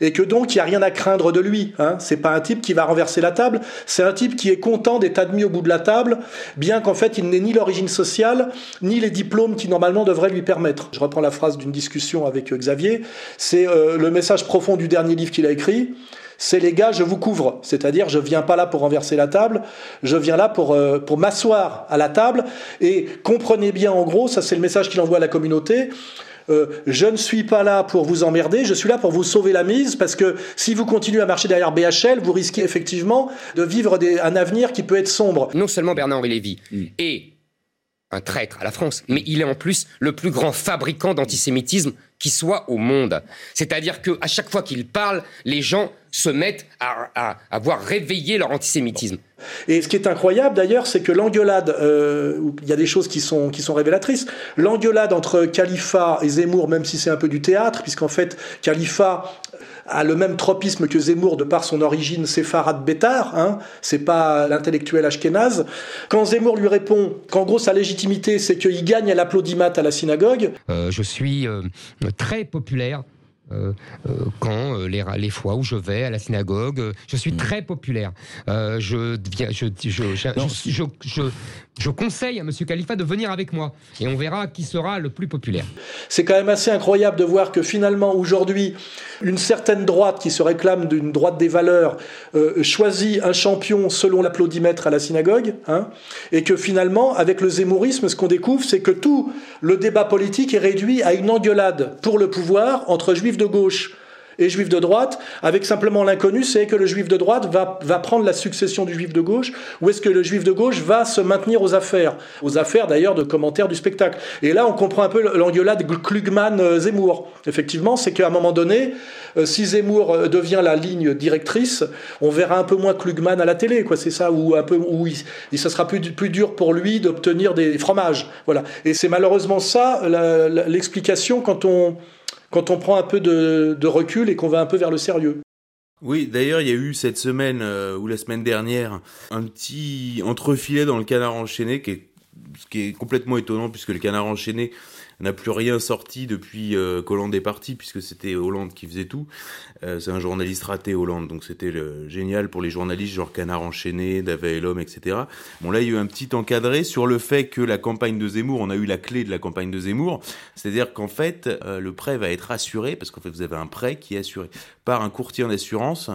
et que donc il n'y a rien à craindre de lui. Hein. C'est pas un type qui va renverser la table, c'est un type qui est content d'être admis au bout de la table, bien qu'en fait il n'ait ni l'origine sociale, ni les diplômes qui normalement devraient lui permettre. Je reprends la phrase d'une discussion avec euh, Xavier, c'est euh, le message profond du dernier livre qu'il a écrit. C'est les gars, je vous couvre. C'est-à-dire, je viens pas là pour renverser la table, je viens là pour, euh, pour m'asseoir à la table. Et comprenez bien, en gros, ça c'est le message qu'il envoie à la communauté. Euh, je ne suis pas là pour vous emmerder, je suis là pour vous sauver la mise, parce que si vous continuez à marcher derrière BHL, vous risquez effectivement de vivre des- un avenir qui peut être sombre. Non seulement Bernard-Henri Lévy est un traître à la France, mais il est en plus le plus grand fabricant d'antisémitisme qui soit au monde. C'est-à-dire que à chaque fois qu'il parle, les gens se mettent à, à, à voir réveiller leur antisémitisme. Et ce qui est incroyable d'ailleurs, c'est que l'engueulade, euh, il y a des choses qui sont, qui sont révélatrices, l'engueulade entre Khalifa et Zemmour, même si c'est un peu du théâtre, puisqu'en fait Khalifa a le même tropisme que Zemmour de par son origine séfarade bétar, hein, c'est pas l'intellectuel ashkénaze. Quand Zemmour lui répond qu'en gros sa légitimité c'est qu'il gagne à l'applaudimat à la synagogue, Euh, je suis euh, très populaire. Euh, euh, quand euh, les, fois où je vais à la synagogue, je suis très populaire. Euh, je, je, je, je, je, je, je- je conseille à M. Khalifa de venir avec moi et on verra qui sera le plus populaire. C'est quand même assez incroyable de voir que finalement aujourd'hui, une certaine droite qui se réclame d'une droite des valeurs euh, choisit un champion selon l'applaudimètre à la synagogue, hein, et que finalement, avec le zémourisme, ce qu'on découvre, c'est que tout le débat politique est réduit à une engueulade pour le pouvoir entre juifs de gauche et juifs de droite, avec simplement l'inconnu, c'est que le juif de droite va, va prendre la succession du juif de gauche, ou est-ce que le juif de gauche va se maintenir aux affaires? Aux affaires d'ailleurs de commentaires du spectacle. Et là, on comprend un peu l'engueulade Klugman-Zemmour. Effectivement, c'est qu'à un moment donné, euh, si Zemmour euh, devient la ligne directrice, on verra un peu moins Klugman à la télé, quoi. C'est ça, ou un peu, où ça sera plus, plus dur pour lui d'obtenir des fromages. Voilà. Et c'est malheureusement ça l'explication quand on quand on prend un peu de, recul et qu'on va un peu vers le sérieux. Oui, d'ailleurs, il y a eu cette semaine euh, ou la semaine dernière un petit entrefilet dans le canard enchaîné qui est, ce qui est complètement étonnant puisque le canard enchaîné n'a plus rien sorti depuis euh, qu'Hollande est parti puisque c'était Hollande qui faisait tout. Euh, c'est un journaliste raté Hollande, donc c'était le- génial pour les journalistes genre Canard enchaîné, Davet et l'homme, etc. Bon là, il y a eu un petit encadré sur le fait que la campagne de Zemmour, on a eu la clé de la campagne de Zemmour, c'est-à-dire qu'en fait, euh, le prêt va être assuré parce qu'en fait, vous avez un prêt qui est assuré par un courtier en assurance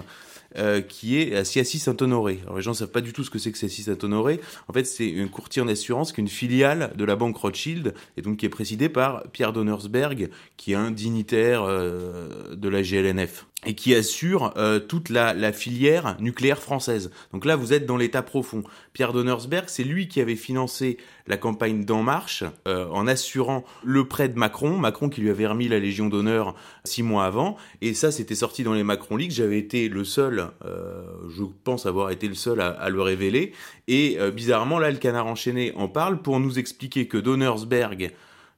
euh, qui est à Saint-Honoré. Alors les gens ne savent pas du tout ce que c'est que Siassy Saint-Honoré. En fait, c'est un courtier en assurance qui est une filiale de la banque Rothschild et donc qui est présidé par Pierre Donnersberg, qui est un dignitaire euh, de la GLNF et qui assure euh, toute la, la filière nucléaire française. Donc là, vous êtes dans l'état profond. Pierre Donnersberg, c'est lui qui avait financé la campagne d'En Marche euh, en assurant le prêt de Macron, Macron qui lui avait remis la Légion d'honneur six mois avant, et ça c'était sorti dans les Macron Leaks, j'avais été le seul, euh, je pense avoir été le seul à, à le révéler, et euh, bizarrement là le canard enchaîné en parle pour nous expliquer que Donnersberg,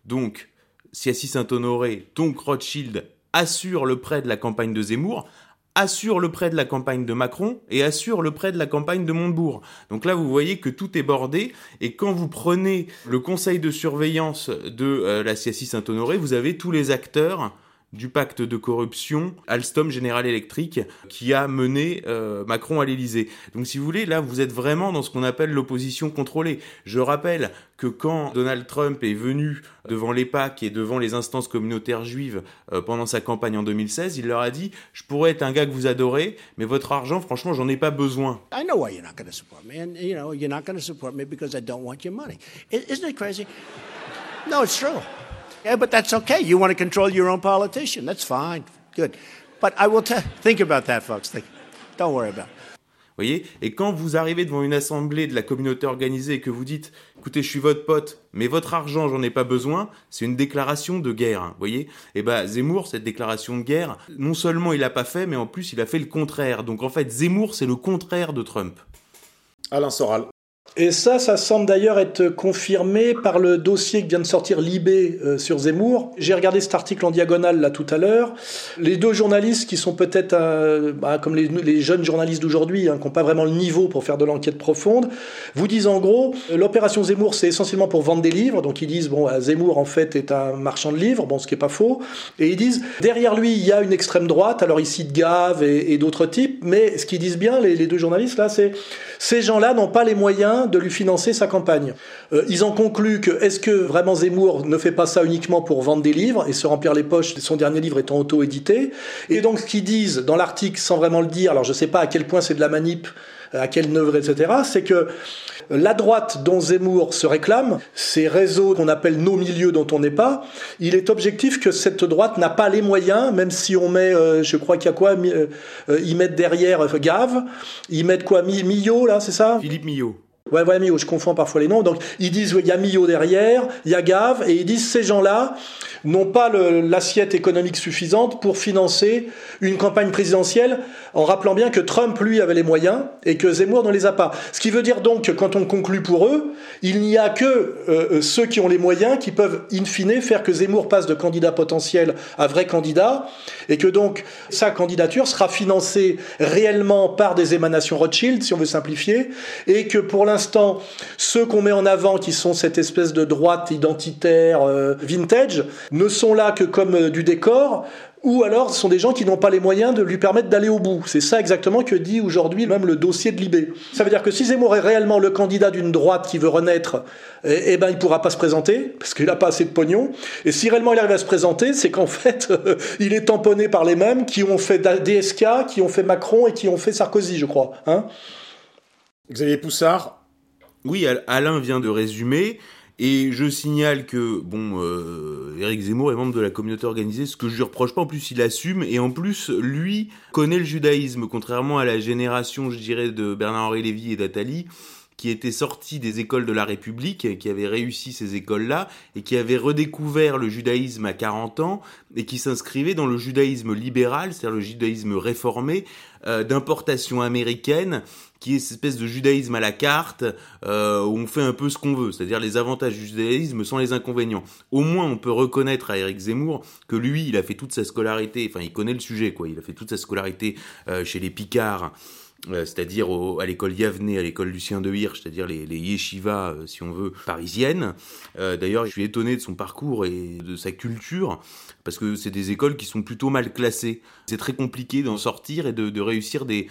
donc Siassy Saint-Honoré, donc Rothschild, assure le prêt de la campagne de Zemmour, assure le prêt de la campagne de Macron et assure le prêt de la campagne de Montebourg. Donc là, vous voyez que tout est bordé et quand vous prenez le conseil de surveillance de euh, la CSI Saint-Honoré, vous avez tous les acteurs du pacte de corruption Alstom General Electric qui a mené euh, Macron à l'Élysée. Donc si vous voulez, là vous êtes vraiment dans ce qu'on appelle l'opposition contrôlée. Je rappelle que quand Donald Trump est venu devant l'EPAC et devant les instances communautaires juives euh, pendant sa campagne en 2016, il leur a dit "Je pourrais être un gars que vous adorez, mais votre argent franchement, j'en ai pas besoin." I know why you're not me. Yeah, but that's okay. You want to control your own politician. That's fine. Good. But I will tell. Think about that, folks. Think. Don't worry about. it. voyez Et quand vous arrivez devant une assemblée de la communauté organisée et que vous dites écoutez, je suis votre pote, mais votre argent, j'en ai pas besoin, c'est une déclaration de guerre, hein, voyez Et ben Zemmour, cette déclaration de guerre, non seulement il l'a pas fait, mais en plus il a fait le contraire. Donc en fait, Zemmour, c'est le contraire de Trump. Alain Soral. Et ça, ça semble d'ailleurs être confirmé par le dossier que vient de sortir Libé euh, sur Zemmour. J'ai regardé cet article en diagonale là tout à l'heure. Les deux journalistes qui sont peut-être euh, bah, comme les, jeunes journalistes d'aujourd'hui, hein, qui n'ont pas vraiment le niveau pour faire de l'enquête profonde, vous disent en gros, euh, l'opération Zemmour, c'est essentiellement pour vendre des livres. Donc ils disent, bon, Zemmour en fait est un marchand de livres, bon, ce qui est pas faux. Et ils disent, derrière lui, il y a une extrême droite. Alors ils citent Gave et, d'autres types, mais ce qu'ils disent bien, les deux journalistes là, c'est ces gens-là n'ont pas les moyens de lui financer sa campagne. Euh, ils en concluent que est-ce que vraiment Zemmour ne fait pas ça uniquement pour vendre des livres et se remplir les poches, son dernier livre étant auto-édité? Et donc ce qu'ils disent dans l'article, sans vraiment le dire, alors je ne sais pas à quel point c'est de la manip, à quelle œuvre, etc., c'est que la droite dont Zemmour se réclame, ces réseaux qu'on appelle nos milieux dont on n'est pas, il est objectif que cette droite n'a pas les moyens, même si on met, euh, je crois qu'il y a quoi, euh, ils mettent derrière euh, Gave, ils mettent quoi, Mi- Millot là, c'est ça? Philippe Millot. Ouais, ouais, Millot, je confonds parfois les noms. Donc, ils disent, ouais, il y a Millot derrière, il y a Gave, et ils disent, ces gens-là n'ont pas l'assiette économique suffisante pour financer une campagne présidentielle, en rappelant bien que Trump, lui, avait les moyens, et que Zemmour ne les a pas. Ce qui veut dire donc que quand on conclut pour eux, il n'y a que euh, euh, ceux qui ont les moyens qui peuvent, in fine, faire que Zemmour passe de candidat potentiel à vrai candidat, et que donc sa candidature sera financée réellement par des émanations Rothschild, si on veut simplifier, et que pour l'instant, ceux qu'on met en avant, qui sont cette espèce de droite identitaire euh, vintage, ne sont là que comme euh, du décor, ou alors ce sont des gens qui n'ont pas les moyens de lui permettre d'aller au bout. C'est ça exactement que dit aujourd'hui même le dossier de Libé. Ça veut dire que si Zemmour est réellement le candidat d'une droite qui veut renaître, eh, eh ben il pourra pas se présenter parce qu'il n'a pas assez de pognon. Et si réellement il arrive à se présenter, c'est qu'en fait il est tamponné par les mêmes qui ont fait DSK, qui ont fait Macron et qui ont fait Sarkozy, je crois. Hein Xavier Poussard. Oui, Al- Alain vient de résumer. Et je signale que, bon, euh, Éric Zemmour est membre de la communauté organisée, ce que je lui reproche pas, en plus il assume, et en plus, lui connaît le judaïsme, contrairement à la génération, je dirais, de Bernard-Henri Lévy et d'Attali, qui étaient sortis des écoles de la République, qui avaient réussi ces écoles-là, et qui avaient redécouvert le judaïsme à 40 ans, et qui s'inscrivaient dans le judaïsme libéral, c'est-à-dire le judaïsme réformé, euh, d'importation américaine, qui est cette espèce de judaïsme à la carte, euh, où on fait un peu ce qu'on veut, c'est-à-dire les avantages du judaïsme sans les inconvénients. Au moins, on peut reconnaître à Eric Zemmour que lui, il a fait toute sa scolarité, enfin, il connaît le sujet, quoi. Il a fait toute sa scolarité euh, chez les Picards, euh, c'est-à-dire à l'école Yavne, à l'école Lucien de Hirsch, c'est-à-dire les, yeshivas, si on veut, parisiennes. D'ailleurs, je suis étonné de son parcours et de sa culture, parce que c'est des écoles qui sont plutôt mal classées. C'est très compliqué d'en sortir et de réussir des,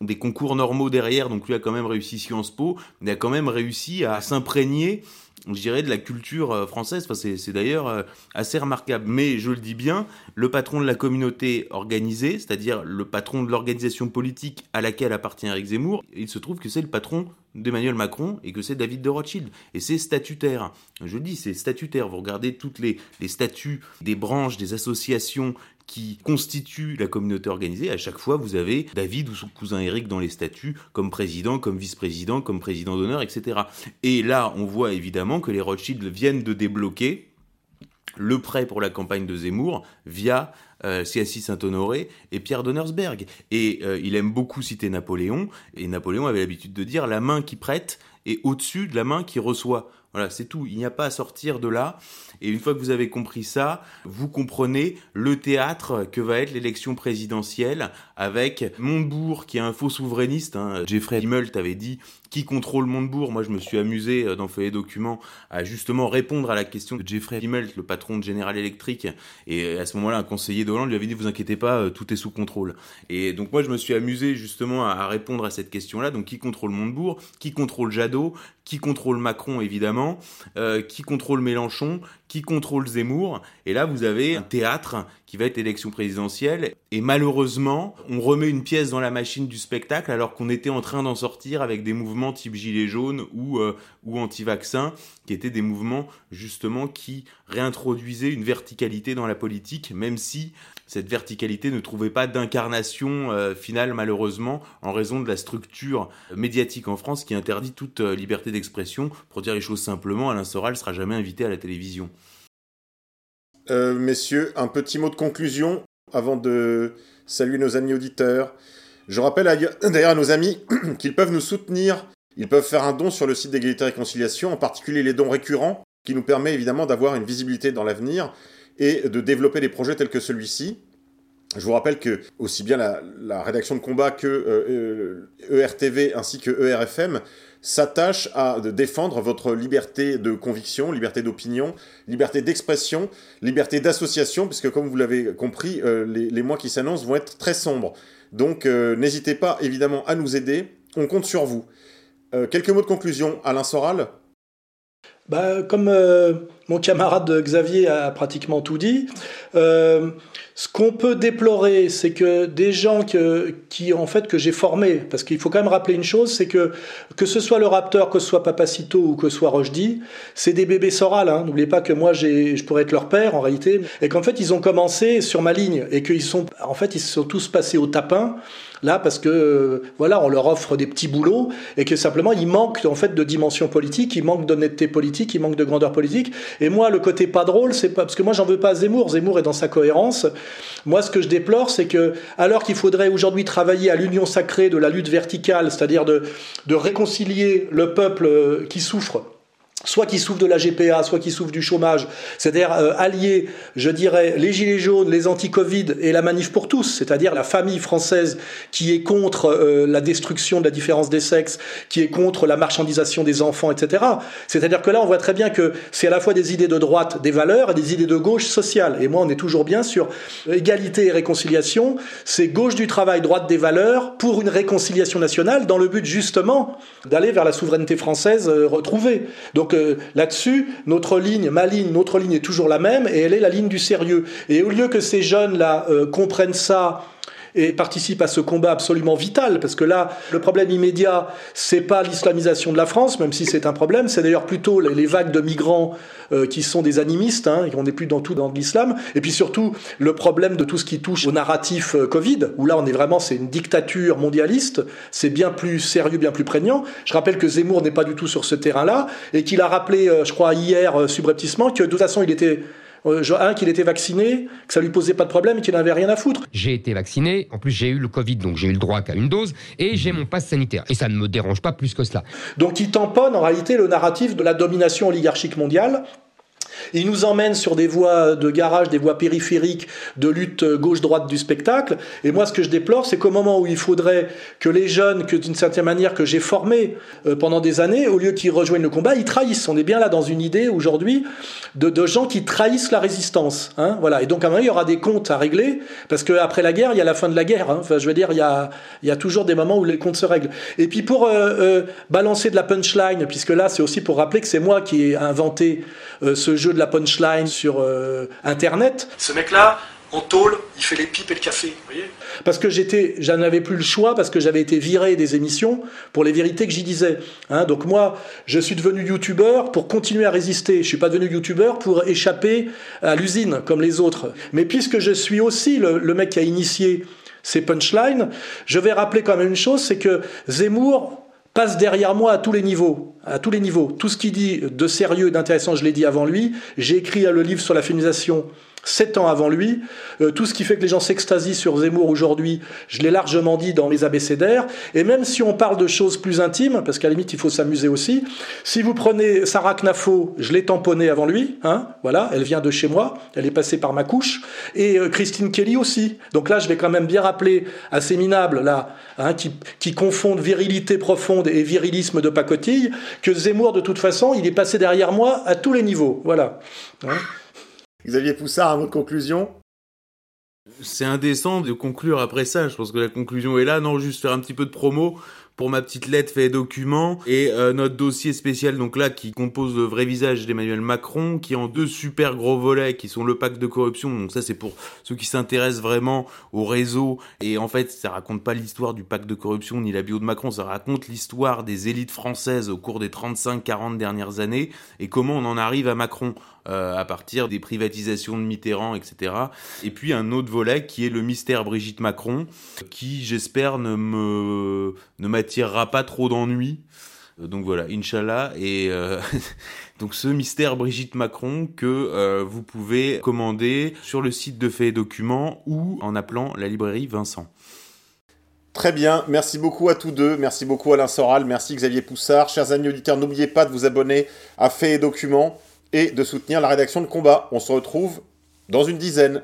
des concours normaux derrière, donc lui a quand même réussi Sciences Po, mais a quand même réussi à s'imprégner, je dirais, de la culture euh, française. Enfin, c'est d'ailleurs euh, assez remarquable. Mais je le dis bien, le patron de la communauté organisée, c'est-à-dire le patron de l'organisation politique à laquelle appartient Eric Zemmour, il se trouve que c'est le patron d'Emmanuel Macron et que c'est David de Rothschild. Et c'est statutaire. Je le dis, c'est statutaire. Vous regardez toutes les statuts des branches, des associations qui constituent la communauté organisée, à chaque fois vous avez David ou son cousin Eric dans les statuts comme président, comme vice-président, comme président d'honneur, etc. Et là, on voit évidemment que les Rothschild viennent de débloquer le prêt pour la campagne de Zemmour via euh, CSI Saint-Honoré et Pierre Donnersberg. Et euh, il aime beaucoup citer Napoléon, et Napoléon avait l'habitude de dire la main qui prête est au-dessus de la main qui reçoit. Voilà, c'est tout. Il n'y a pas à sortir de là. Et une fois que vous avez compris ça, vous comprenez le théâtre que va être l'élection présidentielle avec Montebourg qui est un faux souverainiste. Hein. Jeffrey Immelt avait dit qui contrôle Montebourg? Moi, je me suis amusé euh, dans Feuillet Documents à justement répondre à la question de Jeffrey Immelt, le patron de General Electric. Et à ce moment-là, un conseiller d'Hollande lui avait dit, vous inquiétez pas, euh, tout est sous contrôle. Et donc moi, je me suis amusé justement à répondre à cette question-là. Donc qui contrôle Montebourg? Qui contrôle Jadot? Qui contrôle Macron, évidemment? Euh, Qui contrôle Mélenchon qui contrôle Zemmour. Et là, vous avez un théâtre qui va être élection présidentielle. Et malheureusement, on remet une pièce dans la machine du spectacle alors qu'on était en train d'en sortir avec des mouvements type Gilets jaunes ou, euh, ou anti-vaccins, qui étaient des mouvements justement qui réintroduisaient une verticalité dans la politique, même si cette verticalité ne trouvait pas d'incarnation euh, finale malheureusement en raison de la structure médiatique en France qui interdit toute euh, liberté d'expression. Pour dire les choses simplement, Alain Soral sera jamais invité à la télévision. Euh, messieurs, un petit mot de conclusion avant de saluer nos amis auditeurs. Je rappelle d'ailleurs à nos amis qu'ils peuvent nous soutenir. Ils peuvent faire un don sur le site d'égalité et réconciliation, en particulier les dons récurrents, qui nous permet évidemment d'avoir une visibilité dans l'avenir et de développer des projets tels que celui-ci. Je vous rappelle que aussi bien la, rédaction de combat que ERTV euh, e ainsi que ERFM s'attachent à défendre votre liberté de conviction, liberté d'opinion, liberté d'expression, liberté d'association, puisque comme vous l'avez compris, euh, les, mois qui s'annoncent vont être très sombres. Donc euh, n'hésitez pas évidemment à nous aider, on compte sur vous. quelques mots de conclusion, Alain Soral bah, Comme mon camarade Xavier a pratiquement tout dit. Euh, ce qu'on peut déplorer, c'est que des gens que, qui, en fait, que j'ai formés, parce qu'il faut quand même rappeler une chose, c'est que que ce soit le Raptor, que ce soit Papacito ou que ce soit Rochdy, c'est des bébés Soral. Hein. N'oubliez pas que moi, je pourrais être leur père en réalité, et qu'en fait, ils ont commencé sur ma ligne et qu'ils sont, en fait, ils se sont tous passés au tapin là parce que euh, voilà, on leur offre des petits boulots et que simplement ils manquent en fait de dimension politique, ils manquent d'honnêteté politique, ils manquent de grandeur politique. Et moi, le côté pas drôle, c'est pas parce que moi j'en veux pas à Zemmour. Zemmour est dans sa cohérence. Moi, ce que je déplore, c'est que alors qu'il faudrait aujourd'hui travailler à l'union sacrée de la lutte verticale, c'est-à-dire de, de réconcilier le peuple euh, qui souffre soit qui souffrent de la GPA, soit qui souffrent du chômage, c'est-à-dire euh, allier, je dirais, les gilets jaunes, les anti-Covid et la manif pour tous, c'est-à-dire la famille française qui est contre euh, la destruction de la différence des sexes, qui est contre la marchandisation des enfants, etc. C'est-à-dire que là, on voit très bien que c'est à la fois des idées de droite, des valeurs, et des idées de gauche sociales. Et moi, on est toujours bien sur égalité et réconciliation. C'est gauche du travail, droite des valeurs, pour une réconciliation nationale, dans le but justement d'aller vers la souveraineté française euh, retrouvée. Donc là-dessus, notre ligne, ma ligne, notre ligne est toujours la même et elle est la ligne du sérieux. Et au lieu que ces jeunes-là euh, comprennent ça et participent à ce combat absolument vital, parce que là, le problème immédiat, c'est pas l'islamisation de la France, même si c'est un problème, c'est d'ailleurs plutôt les vagues de migrants euh, qui sont des animistes, hein, et on n'est plus dans tout dans l'islam, et puis surtout le problème de tout ce qui touche au narratif euh, Covid, où là on est vraiment, c'est une dictature mondialiste, c'est bien plus sérieux, bien plus prégnant. Je rappelle que Zemmour n'est pas du tout sur ce terrain-là, et qu'il a rappelé, euh, je crois hier, subrepticement, que de toute façon il était un, qu'il était vacciné, que ça lui posait pas de problème et qu'il n'avait rien à foutre. J'ai été vacciné, en plus j'ai eu le Covid, donc j'ai eu le droit qu'à une dose, et j'ai mon passe sanitaire. Et ça ne me dérange pas plus que cela. Donc il tamponne en réalité le narratif de la domination oligarchique mondiale il nous emmène sur des voies de garage, des voies périphériques de lutte gauche-droite du spectacle. Et moi, ce que je déplore, c'est qu'au moment où il faudrait que les jeunes, que d'une certaine manière que j'ai formés euh, pendant des années, au lieu qu'ils rejoignent le combat, ils trahissent. On est bien là dans une idée aujourd'hui de, gens qui trahissent la résistance. Hein, voilà. Et donc à un moment, il y aura des comptes à régler, parce qu'après la guerre, il y a la fin de la guerre. Hein. Enfin, je veux dire, il y, a, toujours des moments où les comptes se règlent. Et puis pour euh, euh, balancer de la punchline, puisque là, c'est aussi pour rappeler que c'est moi qui ai inventé ce jeu de la punchline sur euh, Internet. Ce mec-là, en tôle, il fait les pipes et le café, vous voyez Parce que j'étais, j'en avais plus le choix, parce que j'avais été viré des émissions pour les vérités que j'y disais. Hein. donc moi, je suis devenu youtubeur pour continuer à résister. Je suis pas devenu youtubeur pour échapper à l'usine comme les autres. Mais puisque je suis aussi le, le mec qui a initié ces punchlines, je vais rappeler quand même une chose, c'est que Zemmour passe derrière moi à tous les niveaux. à tous les niveaux. Tout ce qu'il dit de sérieux et d'intéressant, je l'ai dit avant lui. J'ai écrit le livre sur la féminisation sept ans avant lui. Euh, tout ce qui fait que les gens s'extasient sur Zemmour aujourd'hui, je l'ai largement dit dans les abécédaires. Et même si on parle de choses plus intimes, parce qu'à la limite il faut s'amuser aussi, si vous prenez Sarah Knafo, je l'ai tamponnée avant lui, hein, voilà, elle vient de chez moi, elle est passée par ma couche, et euh, Christine Kelly aussi. Donc là, je vais quand même bien rappeler à ces minables là, hein, qui, qui confondent virilité profonde et virilisme de pacotille, que Zemmour de toute façon, il est passé derrière moi à tous les niveaux, voilà. Hein. Xavier Poussard, à votre conclusion. C'est indécent de conclure après ça. Je pense que la conclusion est là. Non, juste faire un petit peu de promo pour ma petite lettre fait document et euh, notre dossier spécial donc là qui compose le vrai visage d'Emmanuel Macron qui en deux super gros volets qui sont le pacte de corruption. Donc ça c'est pour ceux qui s'intéressent vraiment au réseau. Et en fait ça raconte pas l'histoire du pacte de corruption ni la bio de Macron. Ça raconte l'histoire des élites françaises au cours des 35-40 dernières années et comment on en arrive à Macron euh, à partir des privatisations de Mitterrand, etc. Et puis un autre volet qui est le mystère Brigitte Macron, qui j'espère ne me ne m'attirera pas trop d'ennuis. Euh, Donc voilà, Inch'Allah. Et euh, donc ce mystère Brigitte Macron que vous pouvez commander sur le site de Fait et Documents ou en appelant la librairie Vincent. Très bien, merci beaucoup à tous deux, merci beaucoup Alain Soral, merci Xavier Poussard. Chers amis auditeurs, n'oubliez pas de vous abonner à Fait et Documents et de soutenir la rédaction de combat. On se retrouve dans une dizaine.